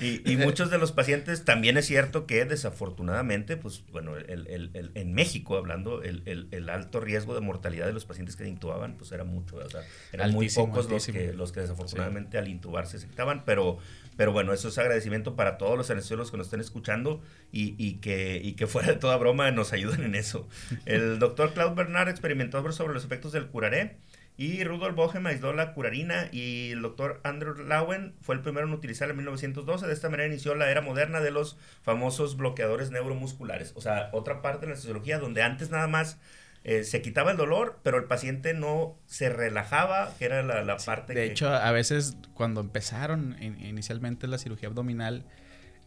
y, muchos de los pacientes también es cierto que desafortunadamente, pues bueno, el, el, en México hablando, el, alto riesgo de mortalidad de los pacientes que intubaban, pues era mucho, o sea, eran muy pocos los que, los que desafortunadamente al intubarse se quitaban, pero, pero bueno, eso es agradecimiento para todos los anestesiólogos que nos estén escuchando y, y, que, y que fuera de toda broma nos ayuden en eso. El doctor Claude Bernard experimentó sobre los efectos del curaré y Rudolf Bohem aisló la curarina y el doctor Andrew Lowen fue el primero en utilizar en 1912. De esta manera inició la era moderna de los famosos bloqueadores neuromusculares. O sea, otra parte de la anestesiología donde antes nada más eh, se quitaba el dolor, pero el paciente no se relajaba, que era la, parte de hecho, a veces cuando empezaron inicialmente la cirugía abdominal,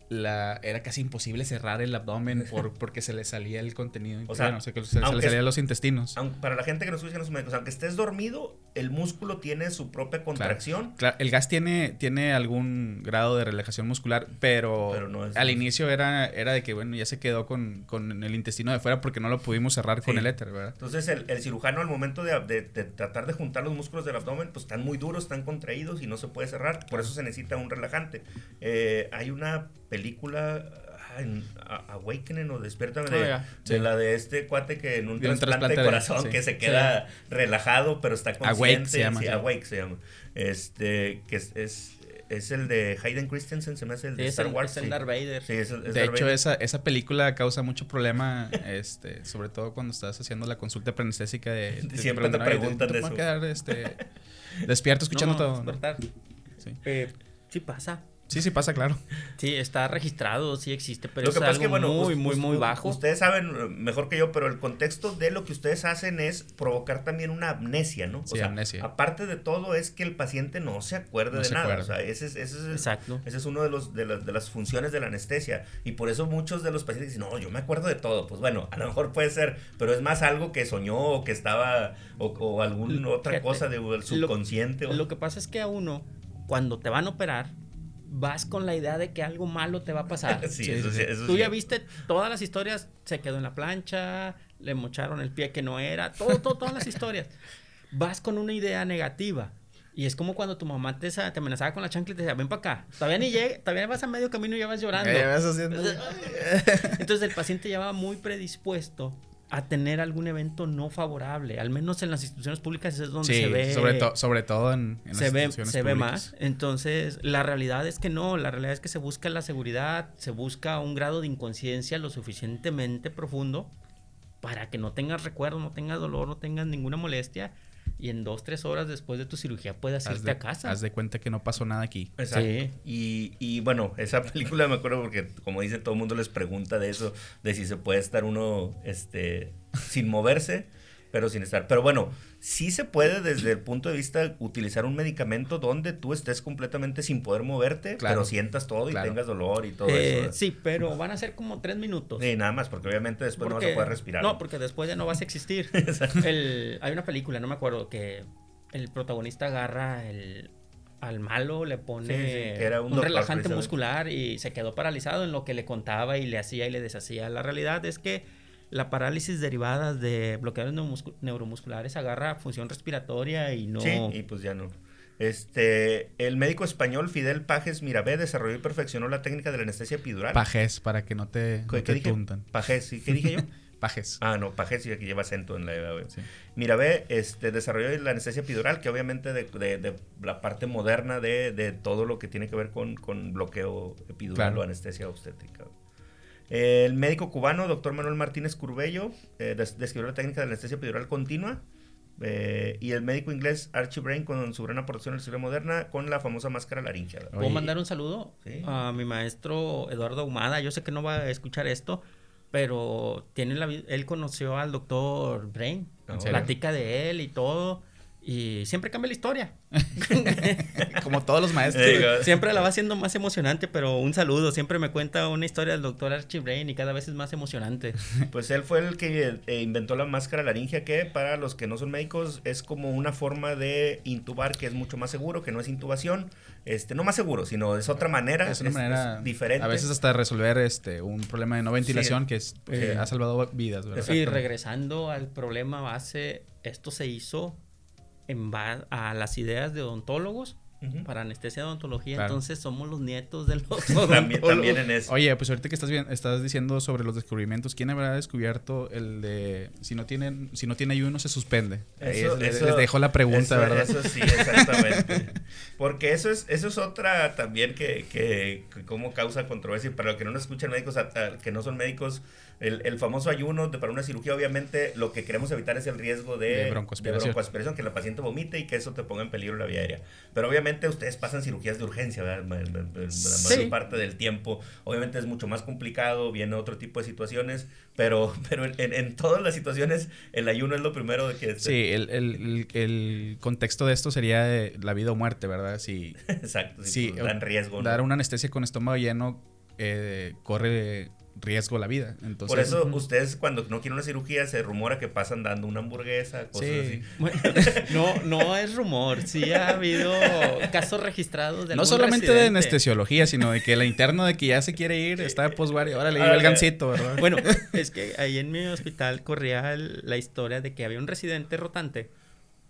la, era casi imposible cerrar el abdomen por, porque se le salía el contenido. O sea, se, le salían los intestinos. para la gente que nos escucha, aunque estés dormido, el músculo tiene su propia contracción. Claro, el gas tiene, tiene algún grado de relajación muscular, pero, al inicio era, era de que, bueno, ya se quedó con, con, el intestino de fuera porque no lo pudimos cerrar con el éter, ¿verdad? Entonces, el, el cirujano al momento de, de, tratar de juntar los músculos del abdomen, pues están muy duros, están contraídos y no se puede cerrar. Por eso se necesita un relajante. Eh, hay una película en Awakening o Despiértame de, oh, de, la de este cuate que en un trasplante, de corazón que se queda relajado pero está consciente. Awake se llama. Awake se llama. Este, que es, es, el de Hayden Christensen, se me hace el de Star Wars. Es el Darth Vader. de hecho, Esa, esa película causa mucho problema, este, sobre todo cuando estás haciendo la consulta preanestésica de, de Siempre te preguntan de eso. quedar este, despierto escuchando todo. Sí. Eh, sí pasa. Sí, sí pasa, claro. Sí, está registrado, sí existe, pero es algo muy, muy, muy bajo. Ustedes saben eh, mejor que yo, pero el contexto de lo que ustedes hacen es provocar también una amnesia, ¿no? Sí, amnesia. Aparte de todo, es que el paciente no se acuerde de nada. O sea, ese es, ese es, Exacto. ese es uno de, los, de, las, de las funciones de la anestesia. Y por eso muchos de los pacientes dicen, no, yo me acuerdo de todo. Pues bueno, a lo mejor puede ser, pero es más algo que soñó o que estaba, o, o alguna otra cosa del subconsciente. Lo, lo que pasa es que a uno, cuando te van a operar, vas con la idea de que algo malo te va a pasar. sí, eso sí, Tú ya viste todas las historias, se quedó en la plancha, le mocharon el pie que no era, todo, todo, todas las historias. Vas con una idea negativa. Y es como cuando tu mamá te, te amenazaba con la chancla y te decía, ven para acá. Todavía ni llega, todavía vas a medio camino y ya vas llorando. Entonces el paciente ya va muy predispuesto a tener algún evento no favorable, al menos en las instituciones públicas es donde se ve sobre, sobre todo en, se ve, se ve más. Entonces, la realidad es que no, la realidad es que se busca la seguridad, se busca un grado de inconsciencia lo suficientemente profundo para que no tengas recuerdo, no tengas dolor, no tengas ninguna molestia y en dos, tres horas después de tu cirugía puedes irte a casa. Haz de cuenta que no pasó nada aquí. Exacto. Y, y, bueno, esa película me acuerdo porque, como dice, todo el mundo les pregunta de eso, de si se puede estar uno este, sin moverse pero sin estar. Pero bueno, sí se puede desde el punto de vista utilizar un medicamento donde tú estés completamente sin poder moverte, pero sientas todo y tengas dolor y todo eh, eso. Sí, pero van a ser como tres minutos. Sí, nada más, porque obviamente después no vas a poder respirar. No, porque después ya no vas a existir. el, hay una película, no me acuerdo, que el protagonista agarra el, al malo le pone era un, relajante muscular y se quedó paralizado en lo que le contaba y le hacía y le deshacía. La realidad es que la parálisis derivada de bloqueadores neuromusculares agarra función respiratoria y no... Sí, y pues ya no. Este, el médico español Fidel Pajes Mirabé desarrolló y perfeccionó la técnica de la anestesia epidural. Pajes, para que no te, no te tuntan. Pajes, ¿qué dije yo? Pajes. Ah, no, Pajes y aquí lleva acento en la sí. Mirabé este, desarrolló la anestesia epidural, que obviamente de, de, la parte moderna de, de, todo lo que tiene que ver con, con bloqueo epidural o anestesia obstétrica. El médico cubano, doctor Manuel Martínez Curbello, eh, describió la técnica de anestesia epidural continua. Eh, y el médico inglés Archie Brain con su gran aportación en la historia moderna con la famosa máscara laringea. ¿Puedo mandar un saludo a mi maestro Eduardo Humada? Yo sé que no va a escuchar esto, pero tiene la, él conoció al doctor Brain. Platica de él y todo. Y siempre cambia la historia. Como todos los maestros. siempre la va haciendo más emocionante, pero un saludo. Siempre me cuenta una historia del doctor Archie Brain y cada vez es más emocionante. Pues él fue el que eh, inventó la máscara laringia que para los que no son médicos es como una forma de intubar que es mucho más seguro, que no es intubación. Este, no más seguro, sino es otra manera. Es una manera diferente. A veces hasta resolver este un problema de no ventilación que es, eh, ha salvado vidas. Y regresando al problema base, esto se hizo en a las ideas de odontólogos para anestesia odontología, entonces somos los nietos de los también, también, en eso. Oye, pues ahorita que estás bien, estás diciendo sobre los descubrimientos, ¿quién habrá descubierto el de si no tienen, si no tiene ayuno se suspende? Eso, les, dejo la pregunta, ¿verdad? Eso sí, exactamente. Porque eso es, eso es otra también que, que, como causa controversia. Para los que no nos escuchan médicos, que no son médicos, el, famoso ayuno de, para una cirugía, obviamente, lo que queremos evitar es el riesgo de, de broncoaspiración. que la paciente vomite y que eso te ponga en peligro la vía aérea. Pero obviamente ustedes pasan cirugías de urgencia, ¿verdad? La, mayor parte del tiempo. Obviamente es mucho más complicado, viene otro tipo de situaciones, pero, pero en, todas las situaciones el ayuno es lo primero de que... Sí, el, el, el, contexto de esto sería la vida o muerte, ¿verdad? Si, Exacto, si, pues, dan riesgo. Dar una anestesia con estómago lleno eh, corre riesgo la vida. Entonces, Por eso ustedes cuando no quieren una cirugía se rumora que pasan dando una hamburguesa, cosas así. no, no es rumor, sí ha habido casos registrados de No solamente de anestesiología, sino de que la interna de que ya se quiere ir está de posguardia. Ahora le dio el gancito, ¿verdad? Bueno, es que ahí en mi hospital corría la historia de que había un residente rotante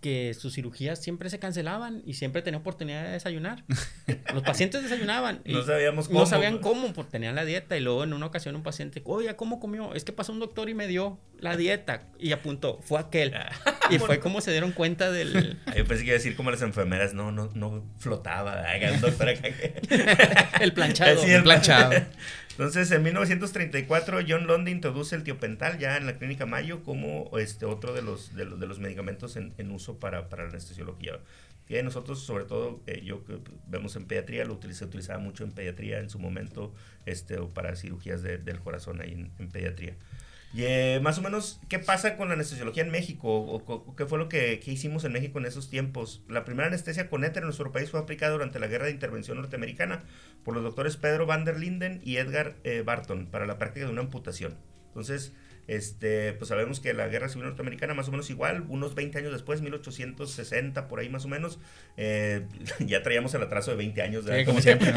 que sus cirugías siempre se cancelaban y siempre tenía oportunidad de desayunar. Los pacientes desayunaban. Y no sabíamos cómo. No sabían cómo, porque tenían la dieta. Y luego en una ocasión un paciente, oye, ¿cómo comió? Es que pasó un doctor y me dio la dieta. Y apuntó, fue aquel. Ah. y fue como se dieron cuenta del... Yo pensé que iba a decir como las enfermeras, no, no, no flotaba. el planchado. Sí, el planchado. Entonces, en 1934, John London introduce el tiopental ya en la clínica Mayo como este, otro de los, de los, de los medicamentos en, en uso para, para, la anestesiología. Que nosotros, sobre todo, eh, yo vemos en pediatría, lo se utilizaba mucho en pediatría en su momento, este, para cirugías del corazón ahí en, en pediatría. Y eh, más o menos, ¿qué pasa con la anestesiología en México? ¿O, qué fue lo que, hicimos en México en esos tiempos? La primera anestesia con éter en nuestro país fue aplicada durante la Guerra de Intervención Norteamericana por los doctores Pedro van der Linden y Edgar eh, Barton para la práctica de una amputación. Entonces, este, pues sabemos que la Guerra Civil Norteamericana, más o menos igual, unos 20 años después, 1860, por ahí más o menos, eh, ya traíamos el atraso de 20 años. Sí, como siempre.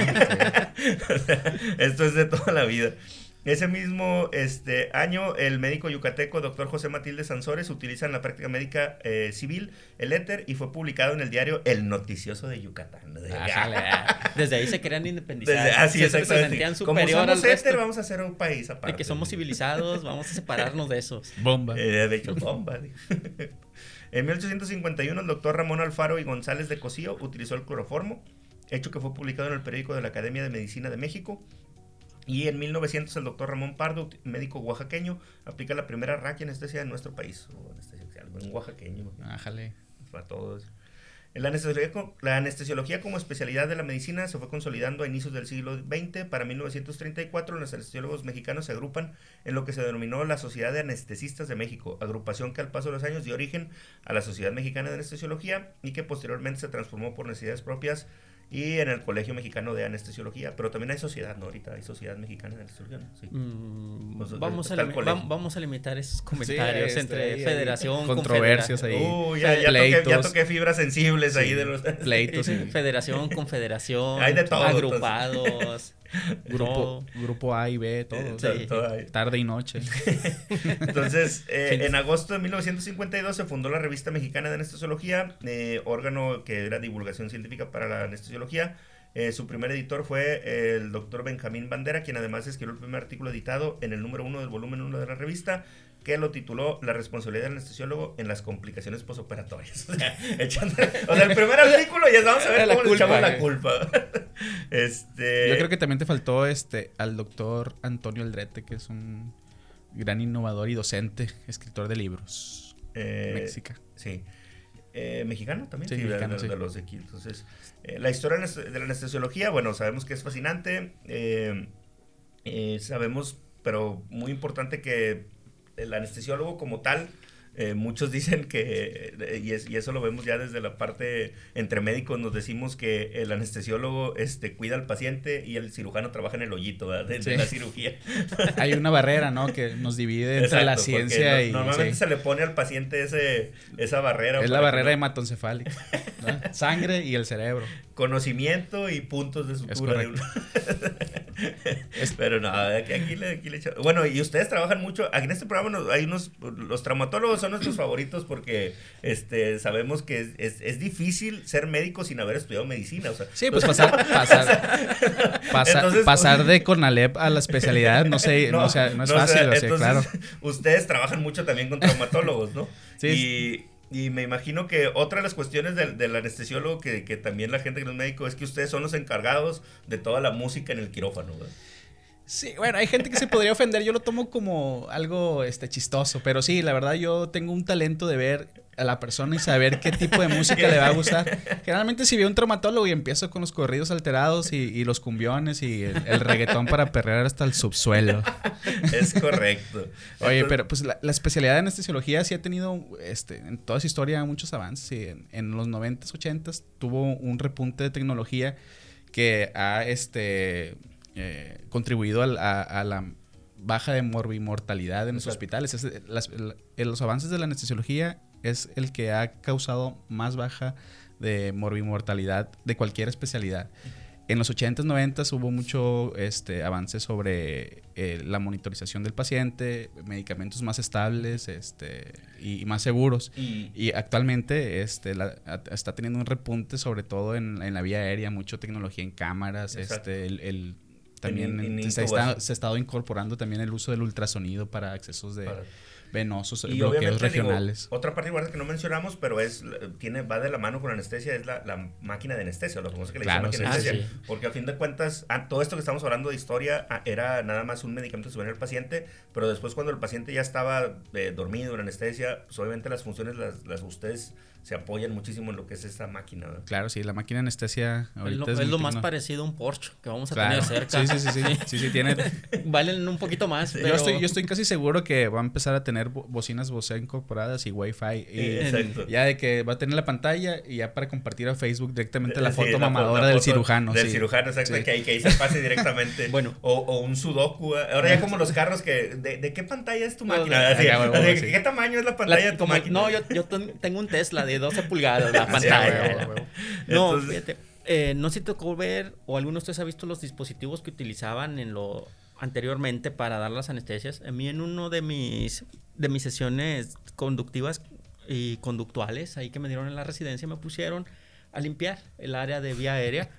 Esto es de toda la vida. Ese mismo este, año, el médico yucateco doctor José Matilde Sansores utiliza en la práctica médica eh, civil el éter y fue publicado en el diario El Noticioso de Yucatán. Desde ahí se querían independizar. Desde, así se, se, sentían superior Como somos éter, vamos a hacer un país aparte. De que somos civilizados, vamos a separarnos de esos. Bomba. Eh, de hecho, bomba. en 1851, el doctor Ramón Alfaro y González de Cosío utilizó el cloroformo, hecho que fue publicado en el periódico de la Academia de Medicina de México y en 1900 el doctor Ramón Pardo, médico oaxaqueño, aplica la primera raquia anestesia en nuestro país. O anestesia, un oaxaqueño. Ájale. Para todos. La anestesiología, la anestesiología como especialidad de la medicina se fue consolidando a inicios del siglo XX. Para 1934 los anestesiólogos mexicanos se agrupan en lo que se denominó la Sociedad de Anestesistas de México, agrupación que al paso de los años dio origen a la Sociedad Mexicana de Anestesiología y que posteriormente se transformó por necesidades propias y en el Colegio Mexicano de Anestesiología, pero también hay sociedad, ¿no? Ahorita hay sociedad mexicana de anestesiología, sí. Mm, pues, vamos, a vamos a limitar esos comentarios este, entre federación, controversias ahí. Uh, ya, ya, toqué, fibras sensibles ahí de los pleitos. Federación, confederación, hay de todo, agrupados. Grupo, grupo A y B, todo. Tarde y noche. Entonces, eh, en agosto de 1952 se fundó la Revista Mexicana de Anestesiología, eh, órgano que era divulgación científica para la anestesiología. Eh, su primer editor fue el doctor Benjamín Bandera, quien además escribió el primer artículo editado en el número uno del volumen 1 de la revista, que lo tituló La responsabilidad del anestesiólogo en las complicaciones posoperatorias. O sea, o sea el primer artículo ya vamos a ver cómo le echamos la culpa. este... Yo creo que también te faltó este al doctor Antonio Aldrete, que es un gran innovador y docente, escritor de libros. Eh, México. Sí. Eh, mexicano también, sí, mexicano, de, los de aquí. Entonces, eh, la historia de la anestesiología, bueno, sabemos que es fascinante. sabemos, pero muy importante que el anestesiólogo como tal, eh, muchos dicen que, eh, y, y, eso lo vemos ya desde la parte entre médicos, nos decimos que el anestesiólogo este, cuida al paciente y el cirujano trabaja en el hoyito de, la cirugía. Hay una barrera, ¿no? Que nos divide entre la ciencia y... Normalmente se le pone al paciente ese, esa barrera. Es la barrera hematoencefálica. Sangre y el cerebro. Conocimiento y puntos de sutura. Pero no, aquí, aquí, le, aquí le Bueno, y ustedes trabajan mucho. Aquí en este programa hay unos. Los traumatólogos son nuestros favoritos porque este sabemos que es, es, difícil ser médico sin haber estudiado medicina. O sea, sí, pues pasar, pasar, pasar de Conalep a la especialidad, no sé, no, no, es fácil, o claro. Ustedes trabajan mucho también con traumatólogos, ¿no? Sí. Y y me imagino que otra de las cuestiones del, anestesiólogo, que, también la gente que no es médico, es que ustedes son los encargados de toda la música en el quirófano. Sí, bueno, hay gente que se podría ofender, yo lo tomo como algo este, chistoso, pero sí, la verdad yo tengo un talento de ver a la persona y saber qué tipo de música le va a gustar. Generalmente si veo un traumatólogo y empiezo con los corridos alterados y, los cumbiones y el, reggaetón para perrear hasta el subsuelo. Es correcto. Oye, pero pues la, especialidad de anestesiología sí ha tenido este, en toda su historia muchos avances. Y en, los 90s, 80s tuvo un repunte de tecnología que ha este, eh, contribuido a, la baja de morbimortalidad en los hospitales. los avances de la anestesiología es el que ha causado más baja de morbimortalidad de cualquier especialidad. En los 80s, 90 hubo mucho este, avance sobre eh, la monitorización del paciente, medicamentos más estables este, y, más seguros. Y, actualmente este, está teniendo un repunte, sobre todo en, la vía aérea, mucha tecnología en cámaras, este, el, también se, ha estado incorporando también el uso del ultrasonido para accesos de venosos, y bloqueos regionales. otra parte igual que no mencionamos, pero es tiene va de la mano con la anestesia, es la, la máquina de anestesia, lo famoso que le dicen máquina de anestesia. Porque a fin de cuentas, ah, todo esto que estamos hablando de historia ah, era nada más un medicamento que se al paciente, pero después cuando el paciente ya estaba eh, dormido en anestesia, pues obviamente las funciones las, las ustedes se apoyan muchísimo en lo que es esta máquina. Claro, sí, la máquina anestesia ahorita es lo, más parecido a un Porsche que vamos a tener cerca. Sí, sí, sí, sí, sí, sí tiene... Valen un poquito más, yo, estoy, yo estoy casi seguro que va a empezar a tener bocinas Bose incorporadas y Wi-Fi. Y Ya de que va a tener la pantalla y ya para compartir a Facebook directamente la foto mamadora del cirujano. Del cirujano, exacto, que, ahí, que ahí se pase directamente. bueno. O, o, un sudoku. Ahora ya como los carros que... ¿De, de qué pantalla es tu máquina? ¿Qué tamaño es la pantalla de tu máquina? No, yo, yo tengo un Tesla de 12 pulgadas la pantalla. no, fíjate, eh, no sé si tocó ver o alguno de ustedes ha visto los dispositivos que utilizaban en lo anteriormente para dar las anestesias. A mí en uno de mis de mis sesiones conductivas y conductuales, ahí que me dieron en la residencia, me pusieron a limpiar el área de vía aérea.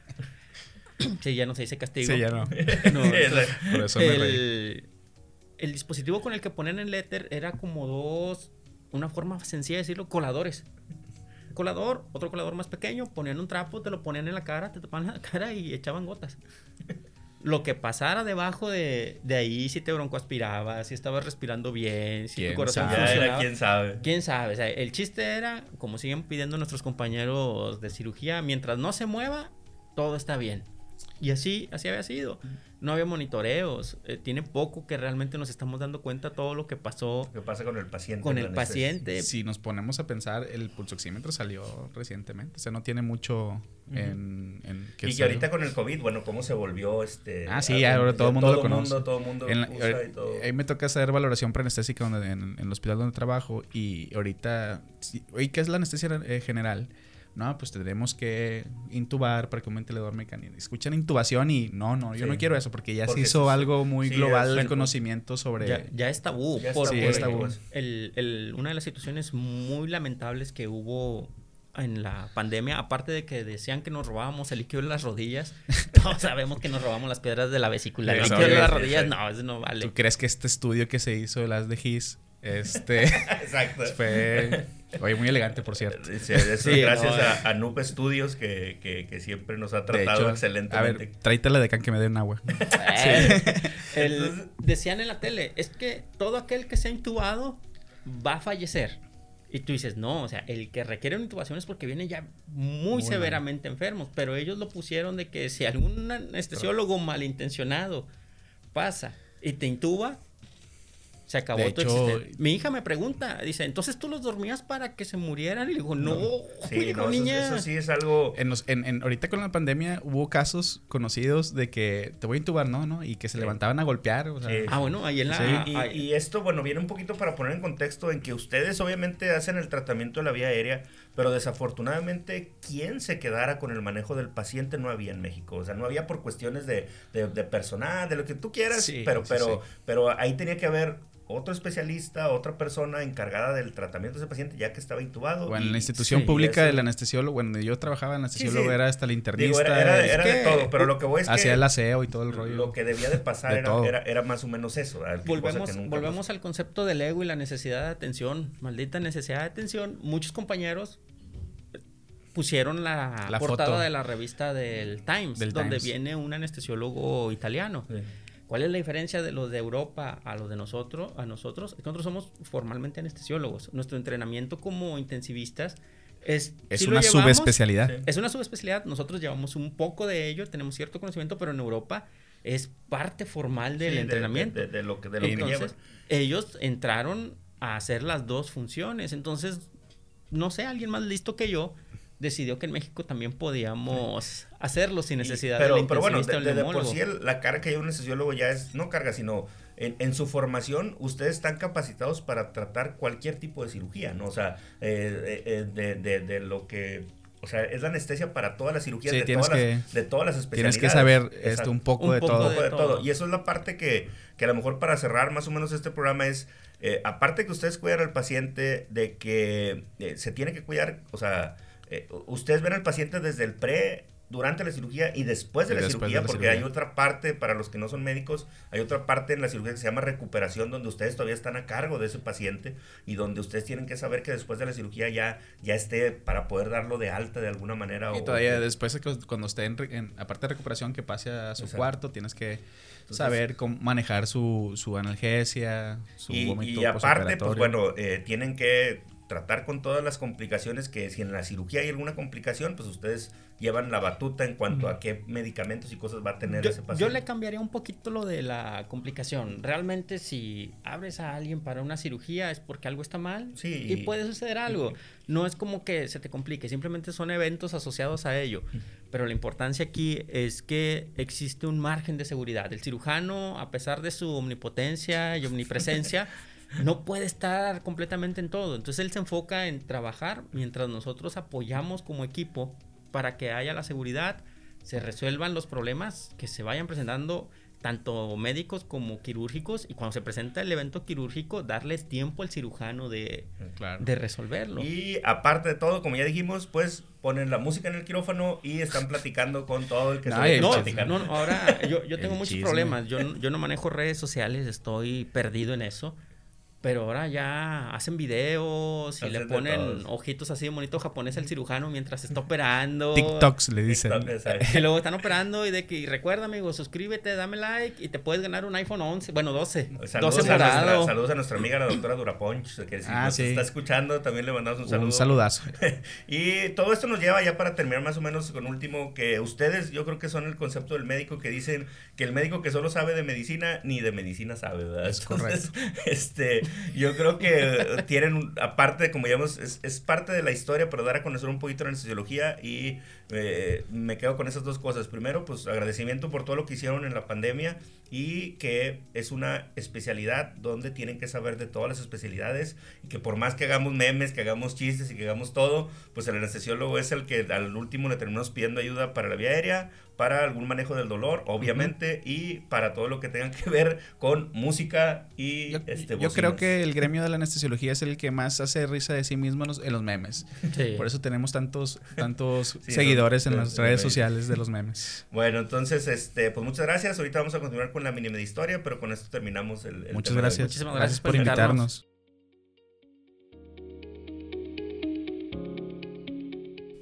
sí, ya no se dice castigo. Sí, ya no. Por eso me el, el dispositivo con el que ponen el éter era como dos una forma sencilla de decirlo, coladores. Colador, otro colador más pequeño, ponían un trapo, te lo ponían en la cara, te tapaban la cara y echaban gotas. Lo que pasara debajo de, de ahí, si te broncoaspirabas, si estabas respirando bien, si tu corazón funcionaba. ¿Quién sabe? ¿Quién sabe? O sea, el chiste era, como siguen pidiendo nuestros compañeros de cirugía, mientras no se mueva, todo está bien. Y así, así había sido. No había monitoreos. Eh, tiene poco que realmente nos estamos dando cuenta todo lo que pasó. ¿Qué pasa con el paciente? Con el paciente. Si nos ponemos a pensar, el pulsoxímetro salió recientemente. O sea, no tiene mucho en, Y que ahorita con el COVID, bueno, cómo se volvió este... Ah, sí, ahora todo el mundo lo conoce. Mundo, todo el mundo usa y todo. Ahí me toca hacer valoración preanestésica en, en, el hospital donde trabajo y ahorita... ¿Y qué es la anestesia eh, general? No, pues tendremos que intubar para que aumente el mecánico. Escuchan intubación y no, no, yo no quiero eso porque ya se hizo algo muy global el conocimiento sobre... Ya, ya es tabú. Ya por, es tabú. El, el, una de las situaciones muy lamentables que hubo en la pandemia, aparte de que decían que nos robábamos el líquido de las rodillas, todos sabemos que nos robamos las piedras de la vesícula. El líquido de las rodillas, no, eso no vale. ¿Tú crees que este estudio que se hizo de las de Gis este. Exacto. Fue. Oye, muy elegante, por cierto. Sí, gracias a, a Studios que, que, siempre nos ha tratado excelentemente. A ver, tráete la de can que me den agua. Eh, decían en la tele, es que todo aquel que se ha intubado va a fallecer. Y tú dices, no, o sea, el que requiere una intubación es porque viene ya muy, severamente enfermos. Pero ellos lo pusieron de que si algún anestesiólogo malintencionado pasa y te intuba, se acabó tu existencia. Mi hija me pregunta, dice, entonces tú los dormías para que se murieran. Y le digo, no, sí, no, niña. Eso, sí es algo. En, en, ahorita con la pandemia hubo casos conocidos de que te voy a intubar, ¿no? ¿no? Y que se levantaban a golpear. O sea, ah, bueno, ahí en la. Y, y, esto, bueno, viene un poquito para poner en contexto en que ustedes obviamente hacen el tratamiento de la vía aérea, pero desafortunadamente, quien se quedara con el manejo del paciente no había en México. O sea, no había por cuestiones de, de, personal, de lo que tú quieras, pero, pero, pero ahí tenía que haber otro especialista, otra persona encargada del tratamiento de ese paciente ya que estaba intubado. Bueno, en la institución pública del anestesiólogo, bueno, yo trabajaba en anestesiólogo, era hasta el internista. era, de todo, pero lo que voy es Hacía el aseo y todo el rollo. Lo que debía de pasar era, era, más o menos eso. Volvemos, volvemos al concepto del ego y la necesidad de atención. Maldita necesidad de atención. Muchos compañeros pusieron la, portada de la revista del Times, donde viene un anestesiólogo italiano. ¿Cuál es la diferencia de los de Europa a los de nosotros? A nosotros, nosotros somos formalmente anestesiólogos. Nuestro entrenamiento como intensivistas es, es una subespecialidad. Es una subespecialidad. Nosotros llevamos un poco de ello, tenemos cierto conocimiento, pero en Europa es parte formal del entrenamiento. De, lo que, de lo Entonces, ellos entraron a hacer las dos funciones. Entonces, no sé, alguien más listo que yo decidió que en México también podíamos hacerlo sin necesidad pero, de Pero bueno, de, por sí la carga que hay un anestesiólogo ya es, no carga, sino en, su formación ustedes están capacitados para tratar cualquier tipo de cirugía, ¿no? O sea, eh, eh, de, de, de, lo que o sea, es la anestesia para todas las cirugías de, todas las, de todas las especialidades. Tienes que saber esto, un poco, de, todo. de, todo. Y eso es la parte que, que, a lo mejor para cerrar más o menos este programa es, eh, aparte que ustedes cuidan al paciente, de que eh, se tiene que cuidar, o sea, eh, ustedes ven al paciente desde el pre durante la cirugía y después de la cirugía, porque hay otra parte, para los que no son médicos, hay otra parte en la cirugía que se llama recuperación, donde ustedes todavía están a cargo de ese paciente y donde ustedes tienen que saber que después de la cirugía ya, ya esté para poder darlo de alta de alguna manera. Y todavía después, cuando esté en, aparte de recuperación, que pase a su cuarto, tienes que saber cómo manejar su, su analgesia, su y, Y aparte, pues bueno, eh, tienen que tratar con todas las complicaciones que si en la cirugía hay alguna complicación, pues ustedes llevan la batuta en cuanto a qué medicamentos y cosas va a tener ese paciente. Yo le cambiaría un poquito lo de la complicación. Realmente si abres a alguien para una cirugía es porque algo está mal y puede suceder algo. No es como que se te complique, simplemente son eventos asociados a ello. Pero la importancia aquí es que existe un margen de seguridad. El cirujano, a pesar de su omnipotencia y omnipresencia, no puede estar completamente en todo. Entonces él se enfoca en trabajar mientras nosotros apoyamos como equipo para que haya la seguridad, se resuelvan los problemas que se vayan presentando tanto médicos como quirúrgicos y cuando se presenta el evento quirúrgico darle tiempo al cirujano de, de resolverlo. Y aparte de todo, como ya dijimos, pues ponen la música en el quirófano y están platicando con todo el que se no, no, ahora yo, yo tengo muchos problemas, yo, yo no manejo redes sociales, estoy perdido en eso. Pero ahora ya hacen videos y le ponen ojitos así de bonito japonés al cirujano mientras está operando. TikToks le dicen. y luego están operando y de que recuerda, amigo, suscríbete, dame like y te puedes ganar un iPhone 11, bueno, 12. Saludos, 12 a, nuestra, saludos a nuestra amiga la doctora Duraponch, que si ah, nos está escuchando también le mandamos un saludo. Un saludazo. y todo esto nos lleva ya para terminar más o menos con último que ustedes yo creo que son el concepto del médico que dicen que el médico que solo sabe de medicina ni de medicina sabe, ¿verdad? Es correcto. este yo creo que tienen, aparte, como digamos, es, es, parte de la historia, pero dar a conocer un poquito la anestesiología y eh, me quedo con esas dos cosas. Primero, pues agradecimiento por todo lo que hicieron en la pandemia y que es una especialidad donde tienen que saber de todas las especialidades y que por más que hagamos memes, que hagamos chistes y que hagamos todo, pues el anestesiólogo es el que al último le terminamos pidiendo ayuda para la vía aérea, para algún manejo del dolor, obviamente, y para todo lo que tenga que ver con música y yo, este, yo creo que el gremio de la anestesiología es el que más hace risa de sí mismo en los, memes. Por eso tenemos tantos, tantos seguidores en las redes sociales de los memes. Bueno, entonces, este, pues muchas gracias. Ahorita vamos a continuar con la mini historia, pero con esto terminamos el, Muchas gracias. Muchísimas gracias, por invitarnos.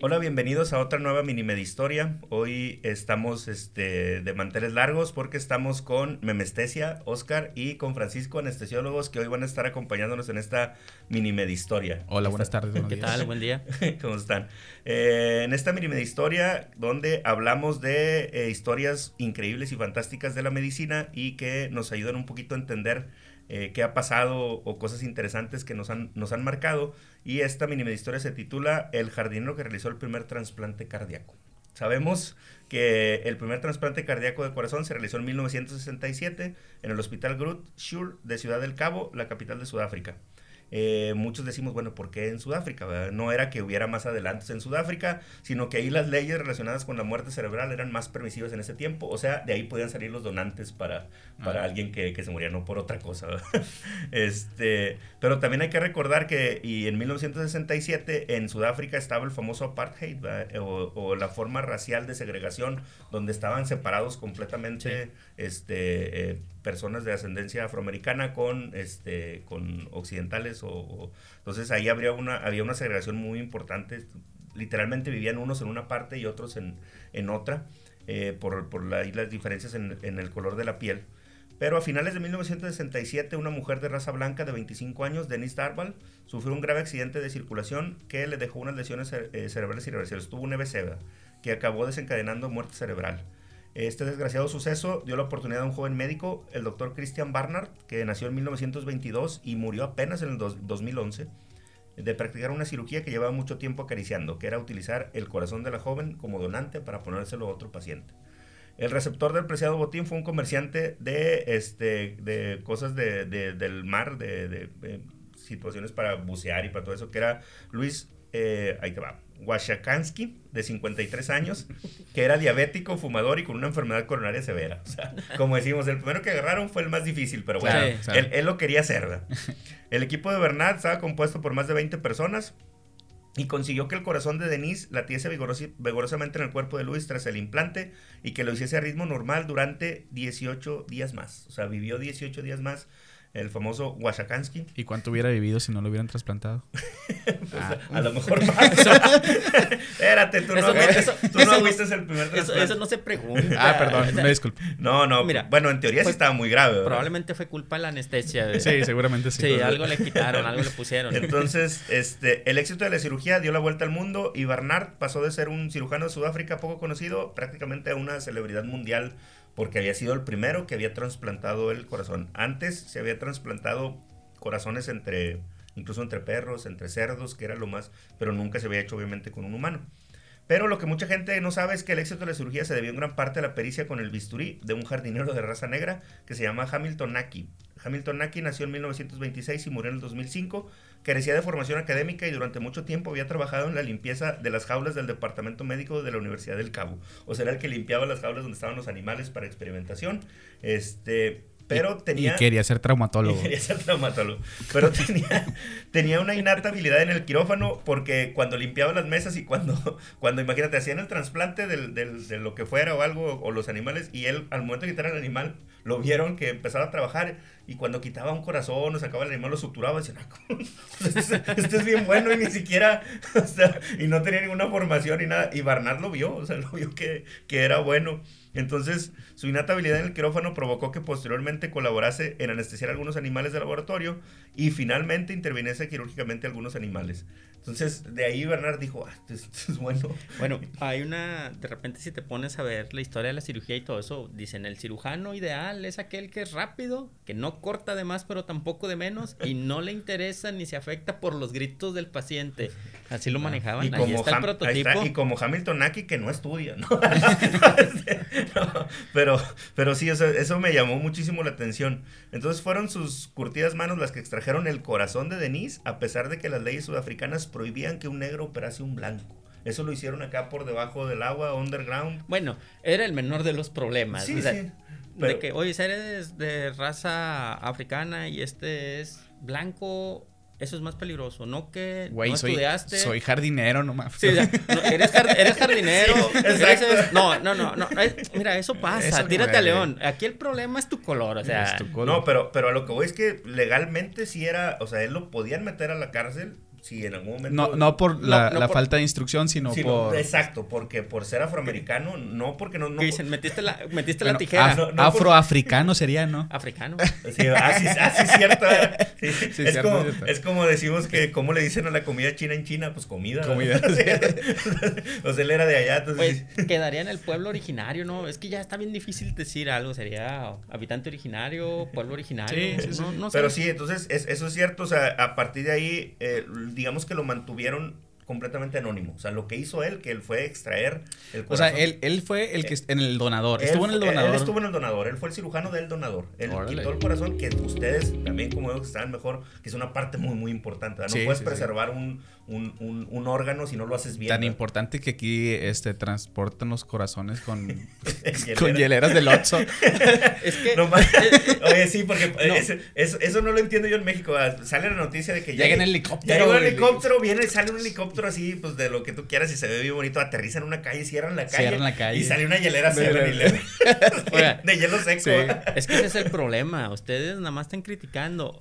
Hola, bienvenidos a otra nueva mini historia. Hoy estamos este, de manteles largos porque estamos con Memestesia, Oscar y con Francisco, anestesiólogos, que hoy van a estar acompañándonos en esta mini historia. Hola, buenas tardes. ¿Qué tal? Buen día. ¿Cómo están? Eh, en esta mini historia, donde hablamos de eh, historias increíbles y fantásticas de la medicina y que nos ayudan un poquito a entender eh, qué ha pasado o cosas interesantes que nos han, nos han marcado. Y esta mini historia se titula El jardinero que realizó el primer trasplante cardíaco. Sabemos que el primer trasplante cardíaco de corazón se realizó en 1967 en el Hospital Groot Shure de Ciudad del Cabo, la capital de Sudáfrica. Eh, muchos decimos, bueno, ¿por qué en Sudáfrica? No era que hubiera más adelantos en Sudáfrica, sino que ahí las leyes relacionadas con la muerte cerebral eran más permisivas en ese tiempo, o sea, de ahí podían salir los donantes para, para alguien que, que, se moría, no por otra cosa. este, pero también hay que recordar que y en 1967 en Sudáfrica estaba el famoso apartheid, o, o, la forma racial de segregación, donde estaban separados completamente este, eh, personas de ascendencia afroamericana con, este, con occidentales. O, entonces ahí habría una, había una segregación muy importante. Literalmente vivían unos en una parte y otros en, en otra, eh, por, por las diferencias en, el color de la piel. Pero a finales de 1967, una mujer de raza blanca de 25 años, Denise Darval, sufrió un grave accidente de circulación que le dejó unas lesiones eh, cerebrales irreversibles. Tuvo un EBC que acabó desencadenando muerte cerebral. Este desgraciado suceso dio la oportunidad a un joven médico, el doctor Christian Barnard, que nació en 1922 y murió apenas en el 2011, de practicar una cirugía que llevaba mucho tiempo acariciando, que era utilizar el corazón de la joven como donante para ponérselo a otro paciente. El receptor del preciado botín fue un comerciante de, este, de cosas de, del mar, de, situaciones para bucear y para todo eso, que era Luis, eh, ahí te va, Washakansky, de 53 años, que era diabético, fumador y con una enfermedad coronaria severa. O sea, como decimos, el primero que agarraron fue el más difícil, pero bueno, Él, él, lo quería hacer. El equipo de Bernard estaba compuesto por más de 20 personas y consiguió que el corazón de Denise latiese vigorosamente en el cuerpo de Luis tras el implante y que lo hiciese a ritmo normal durante 18 días más. O sea, vivió 18 días más el famoso Washakansky. ¿Y cuánto hubiera vivido si no lo hubieran trasplantado? Pues, ah. A lo mejor más. Espérate, tú no, tú no viste el primer trasplante. Eso, no se pregunta. Ah, perdón, me disculpe. No, no, Mira, bueno, en teoría sí estaba muy grave. Probablemente fue culpa de la anestesia. Sí, seguramente sí. Sí, algo le quitaron, algo le pusieron. Entonces, este, el éxito de la cirugía dio la vuelta al mundo y Barnard pasó de ser un cirujano de Sudáfrica poco conocido prácticamente a una celebridad mundial porque había sido el primero que había trasplantado el corazón. Antes se había trasplantado corazones entre, incluso entre perros, entre cerdos, que era lo más, pero nunca se había hecho obviamente con un humano. Pero lo que mucha gente no sabe es que el éxito de la cirugía se debió en gran parte a la pericia con el bisturí de un jardinero de raza negra que se llama Hamilton Naki. Hamilton Naki nació en 1926 y murió en el 2005 Carecía de formación académica y durante mucho tiempo había trabajado en la limpieza de las jaulas del departamento médico de la Universidad del Cabo. O sea, era el que limpiaba las jaulas donde estaban los animales para experimentación. Este, pero tenía... Y quería ser traumatólogo. quería ser traumatólogo. Pero tenía, tenía una innata habilidad en el quirófano porque cuando limpiaba las mesas y cuando, cuando imagínate, hacían el trasplante del, del, de lo que fuera o algo, o los animales, y él al momento de quitar el animal, lo vieron que empezaba a trabajar y cuando quitaba un corazón o sacaba el animal, lo suturaba, decían, ah, este, este, es bien bueno y ni siquiera, y no tenía ninguna formación ni nada. Y Barnard lo vio, o sea, lo vio que, que era bueno. Entonces, su innata habilidad en el quirófano provocó que posteriormente colaborase en anestesiar algunos animales de laboratorio y finalmente interviniese quirúrgicamente algunos animales. Entonces, de ahí Bernard dijo, ah, esto es, bueno. Bueno, hay una, de repente si te pones a ver la historia de la cirugía y todo eso, dicen, el cirujano ideal es aquel que es rápido, que no corta de más, pero tampoco de menos, y no le interesa ni se afecta por los gritos del paciente. Así lo ah, manejaban. Y como está el prototipo. y como Hamilton Aki, que no estudia, ¿no? pero, pero sí, eso, eso me llamó muchísimo la atención. Entonces fueron sus curtidas manos las que extrajeron el corazón de Denise, a pesar de que las leyes sudafricanas prohibían que un negro operase un blanco. Eso lo hicieron acá por debajo del agua, underground. Bueno, era el menor de los problemas. Sí, sí. De que, oye, eres de raza africana y este es blanco, eso es más peligroso, no que no estudiaste. Soy jardinero nomás. Sí, eres, jardinero. no, no, no, no. Mira, eso pasa. Tírate a León. Aquí el problema es tu color, o sea. No, pero, pero a lo que voy es que legalmente sí era, o sea, él lo podían meter a la cárcel si en algún momento... No, no por la, falta de instrucción, sino, por... Exacto, porque por ser afroamericano, no porque no... no dicen? Metiste la, metiste la tijera. afroafricano sería, ¿no? Africano. Sí, así, así cierto. es, como, es como decimos que, ¿cómo le dicen a la comida china en China? Pues comida. Comida. o sea, él era de allá, entonces... Pues quedaría en el pueblo originario, ¿no? Es que ya está bien difícil decir algo, sería habitante originario, pueblo originario. Sí, sí, no, Pero sí, entonces eso es cierto, o sea, a partir de ahí... Eh, digamos que lo mantuvieron completamente anónimo. O sea, lo que hizo él, que él fue extraer el corazón. O sea, él, él fue el que eh, en el donador. estuvo en el donador. Él, estuvo en el donador. Él fue el cirujano del donador. Él quitó el corazón, que ustedes también, como veo que saben mejor, que es una parte muy, muy importante. No puedes preservar Un, un, un, órgano si no lo haces bien. Tan importante que aquí este, transportan los corazones con, con hieleras del Otso. es que. oye, sí, porque eso, no lo entiendo yo en México. Ah, sale la noticia de que llega en helicóptero. Llega un helicóptero, viene, sale un helicóptero así, pues de lo que tú quieras y se ve bien bonito. Aterriza en una calle, cierran la calle. Cierran la calle. Y sale una hielera de, de hielo seco. Es que ese es el problema. Ustedes nada más están criticando.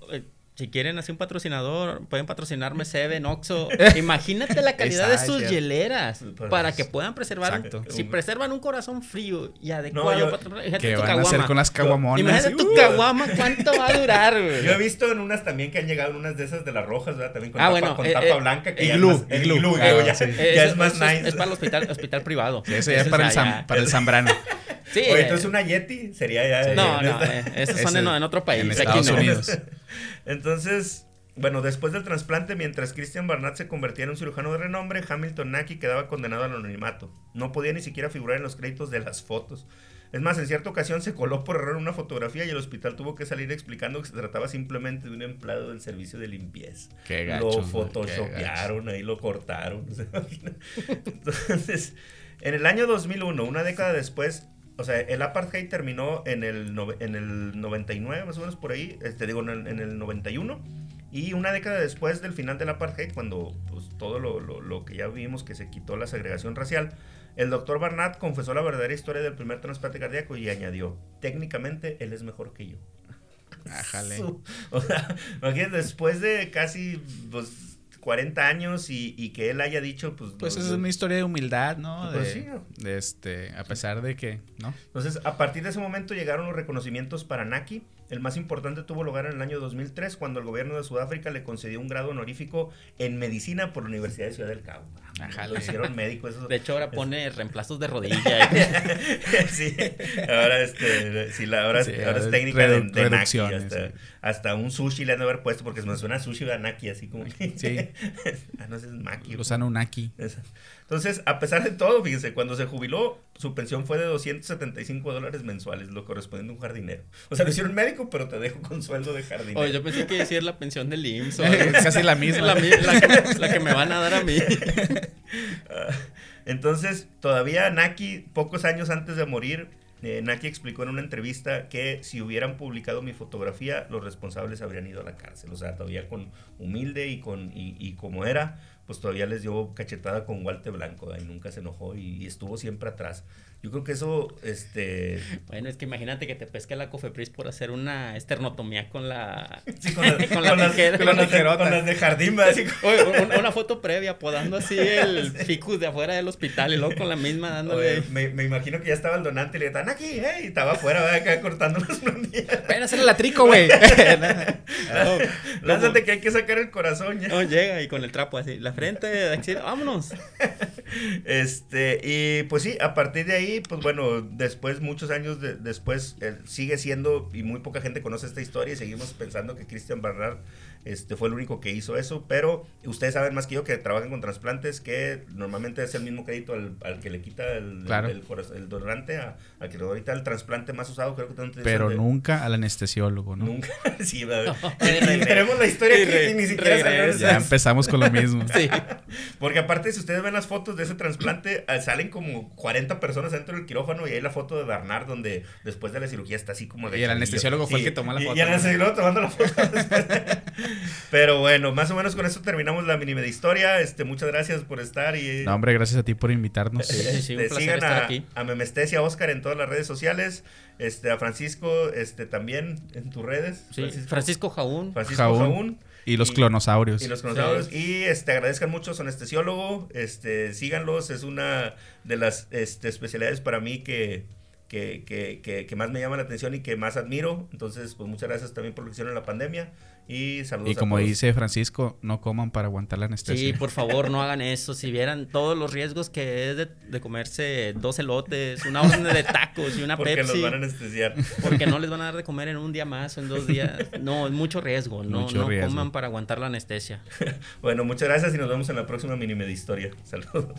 Si quieren hacer un patrocinador, pueden patrocinarme Seven, Oxo. Imagínate la calidad de sus hieleras pues, para que puedan preservar. si preservan un corazón frío y adecuado para ¿Qué van a hacer con las caguamonas? Imagínate tu caguama, ¿cuánto va a durar, güey? Yo he visto en unas también que han llegado unas de esas de las rojas, ¿verdad? También con ah, tapa, con eh, tapa eh, blanca. Que iglú, ya iglú. Ah, ya, ya es más nice. Es para el hospital, hospital privado. Sí, eso ya es para, el, para el Zambrano. Sí. Oye, entonces una Yeti sería ya. No, no, eh, esos son en, otro país. En Estados Unidos. Entonces, bueno, después del trasplante, mientras Christian Barnett se convertía en un cirujano de renombre, Hamilton Naki quedaba condenado al anonimato. No podía ni siquiera figurar en los créditos de las fotos. Es más, en cierta ocasión se coló por error una fotografía y el hospital tuvo que salir explicando que se trataba simplemente de un empleado del servicio de limpieza. Qué lo photoshopearon, ahí lo cortaron. Entonces, en el año 2001, una década después, o sea, el apartheid terminó en el, en el 99, más o menos por ahí, este, digo, en el, en el 91. Y una década después del final del apartheid, cuando pues, todo lo, lo, lo, que ya vimos que se quitó la segregación racial, el doctor Barnett confesó la verdadera historia del primer trasplante cardíaco y añadió, técnicamente él es mejor que yo. Ájale. o sea, imagínate, después de casi pues, 40 años y, y, que él haya dicho, pues... Pues es una historia de humildad, ¿no? Pues de, sí. de, este, a pesar de que, ¿no? Entonces, a partir de ese momento llegaron los reconocimientos para Naki. El más importante tuvo lugar en el año 2003 cuando el gobierno de Sudáfrica le concedió un grado honorífico en medicina por la Universidad de Ciudad del Cabo. Ajá, lo hicieron médico. Eso, de hecho, ahora pone reemplazos de rodilla. sí, ahora, este, sí, la, ahora, sí, ahora es técnica de, de Naki. Hasta, sí. hasta, un sushi le han de haber puesto porque me suena sushi a Naki, así como. sí. ah, no, es Maki. Usano Naki. Entonces, a pesar de todo, fíjense, cuando se jubiló, su pensión fue de 275 dólares mensuales, lo correspondiente a un jardinero. O sea, lo hicieron médico, pero te dejo con sueldo de jardinero. Oye, yo pensé que decir la pensión del IMSS. O es casi la misma. La, la, que, la, que, me van a dar a mí. Entonces, todavía Naki, pocos años antes de morir, eh, Naki explicó en una entrevista que si hubieran publicado mi fotografía, los responsables habrían ido a la cárcel. O sea, todavía con humilde y, con, y, y como era, pues todavía les dio cachetada con guante blanco y nunca se enojó y, y, estuvo siempre atrás. Yo creo que eso, este... Bueno, es que imagínate que te pesca la Cofepris por hacer una esternotomía con la... Sí, con, la, con, la con, las, con, las de, con, las de jardín, así. Una, una, foto previa, podando así el ficus de afuera del hospital y luego con la misma dándole... Oye, me, me, imagino que ya estaba el donante y le estaban aquí, hey, y estaba afuera, acá cortando las planillas. Ven a hacerle la trico, güey. no, Lánzate que hay que sacar el corazón ya. No, llega y con el trapo así, la frente, de vámonos. Este, y pues sí, a partir de ahí pues bueno, después, muchos años de, después, sigue siendo, y muy poca gente conoce esta historia, y seguimos pensando que Christian Barnard este, fue el único que hizo eso, pero ustedes saben más que yo que trabajan con trasplantes, que normalmente es el mismo crédito al, al que le quita el, claro. el, el, el donante, a, al que ahorita el trasplante más usado, creo que tanto Pero nunca al anestesiólogo, ¿no? Nunca, sí, no, tenemos la historia que ni siquiera Ya empezamos con lo mismo. sí. Porque aparte, si ustedes ven las fotos de ese trasplante, salen como 40 personas dentro del quirófano y hay la foto de Bernard donde después de la cirugía está así como de... Y el anestesiólogo fue el que tomó la foto. Y, y el anestesiólogo tomando la foto después. Pero bueno, más o menos con eso terminamos la mini de historia. Este, muchas gracias por estar y... No, hombre, gracias a ti por invitarnos. Sí, sí, un este, sigan a, aquí. a Memestesia Oscar en todas las redes sociales. Este, a Francisco, este, también en tus redes. Sí, Francisco, Francisco Jaún. Francisco Jaún. Jaún. Y los clonosaurios. Y los clonosaurios. Sí. Y este, agradezcan mucho a su anestesiólogo. Este, síganlos. Es una de las este, especialidades para mí que, que, que, que, que, más me llama la atención y que más admiro. Entonces, pues muchas gracias también por lo que hicieron en la pandemia. Y saludos Y como dice Francisco, no coman para aguantar la anestesia. Sí, por favor, no hagan eso. Si vieran todos los riesgos que es de, de comerse dos elotes, una orden de tacos y una porque Pepsi. Porque los van a anestesiar. Porque no les van a dar de comer en un día más o en dos días. No, es mucho riesgo. No, mucho no riesgo. coman para aguantar la anestesia. bueno, muchas gracias y nos vemos en la próxima mini media historia. Saludos.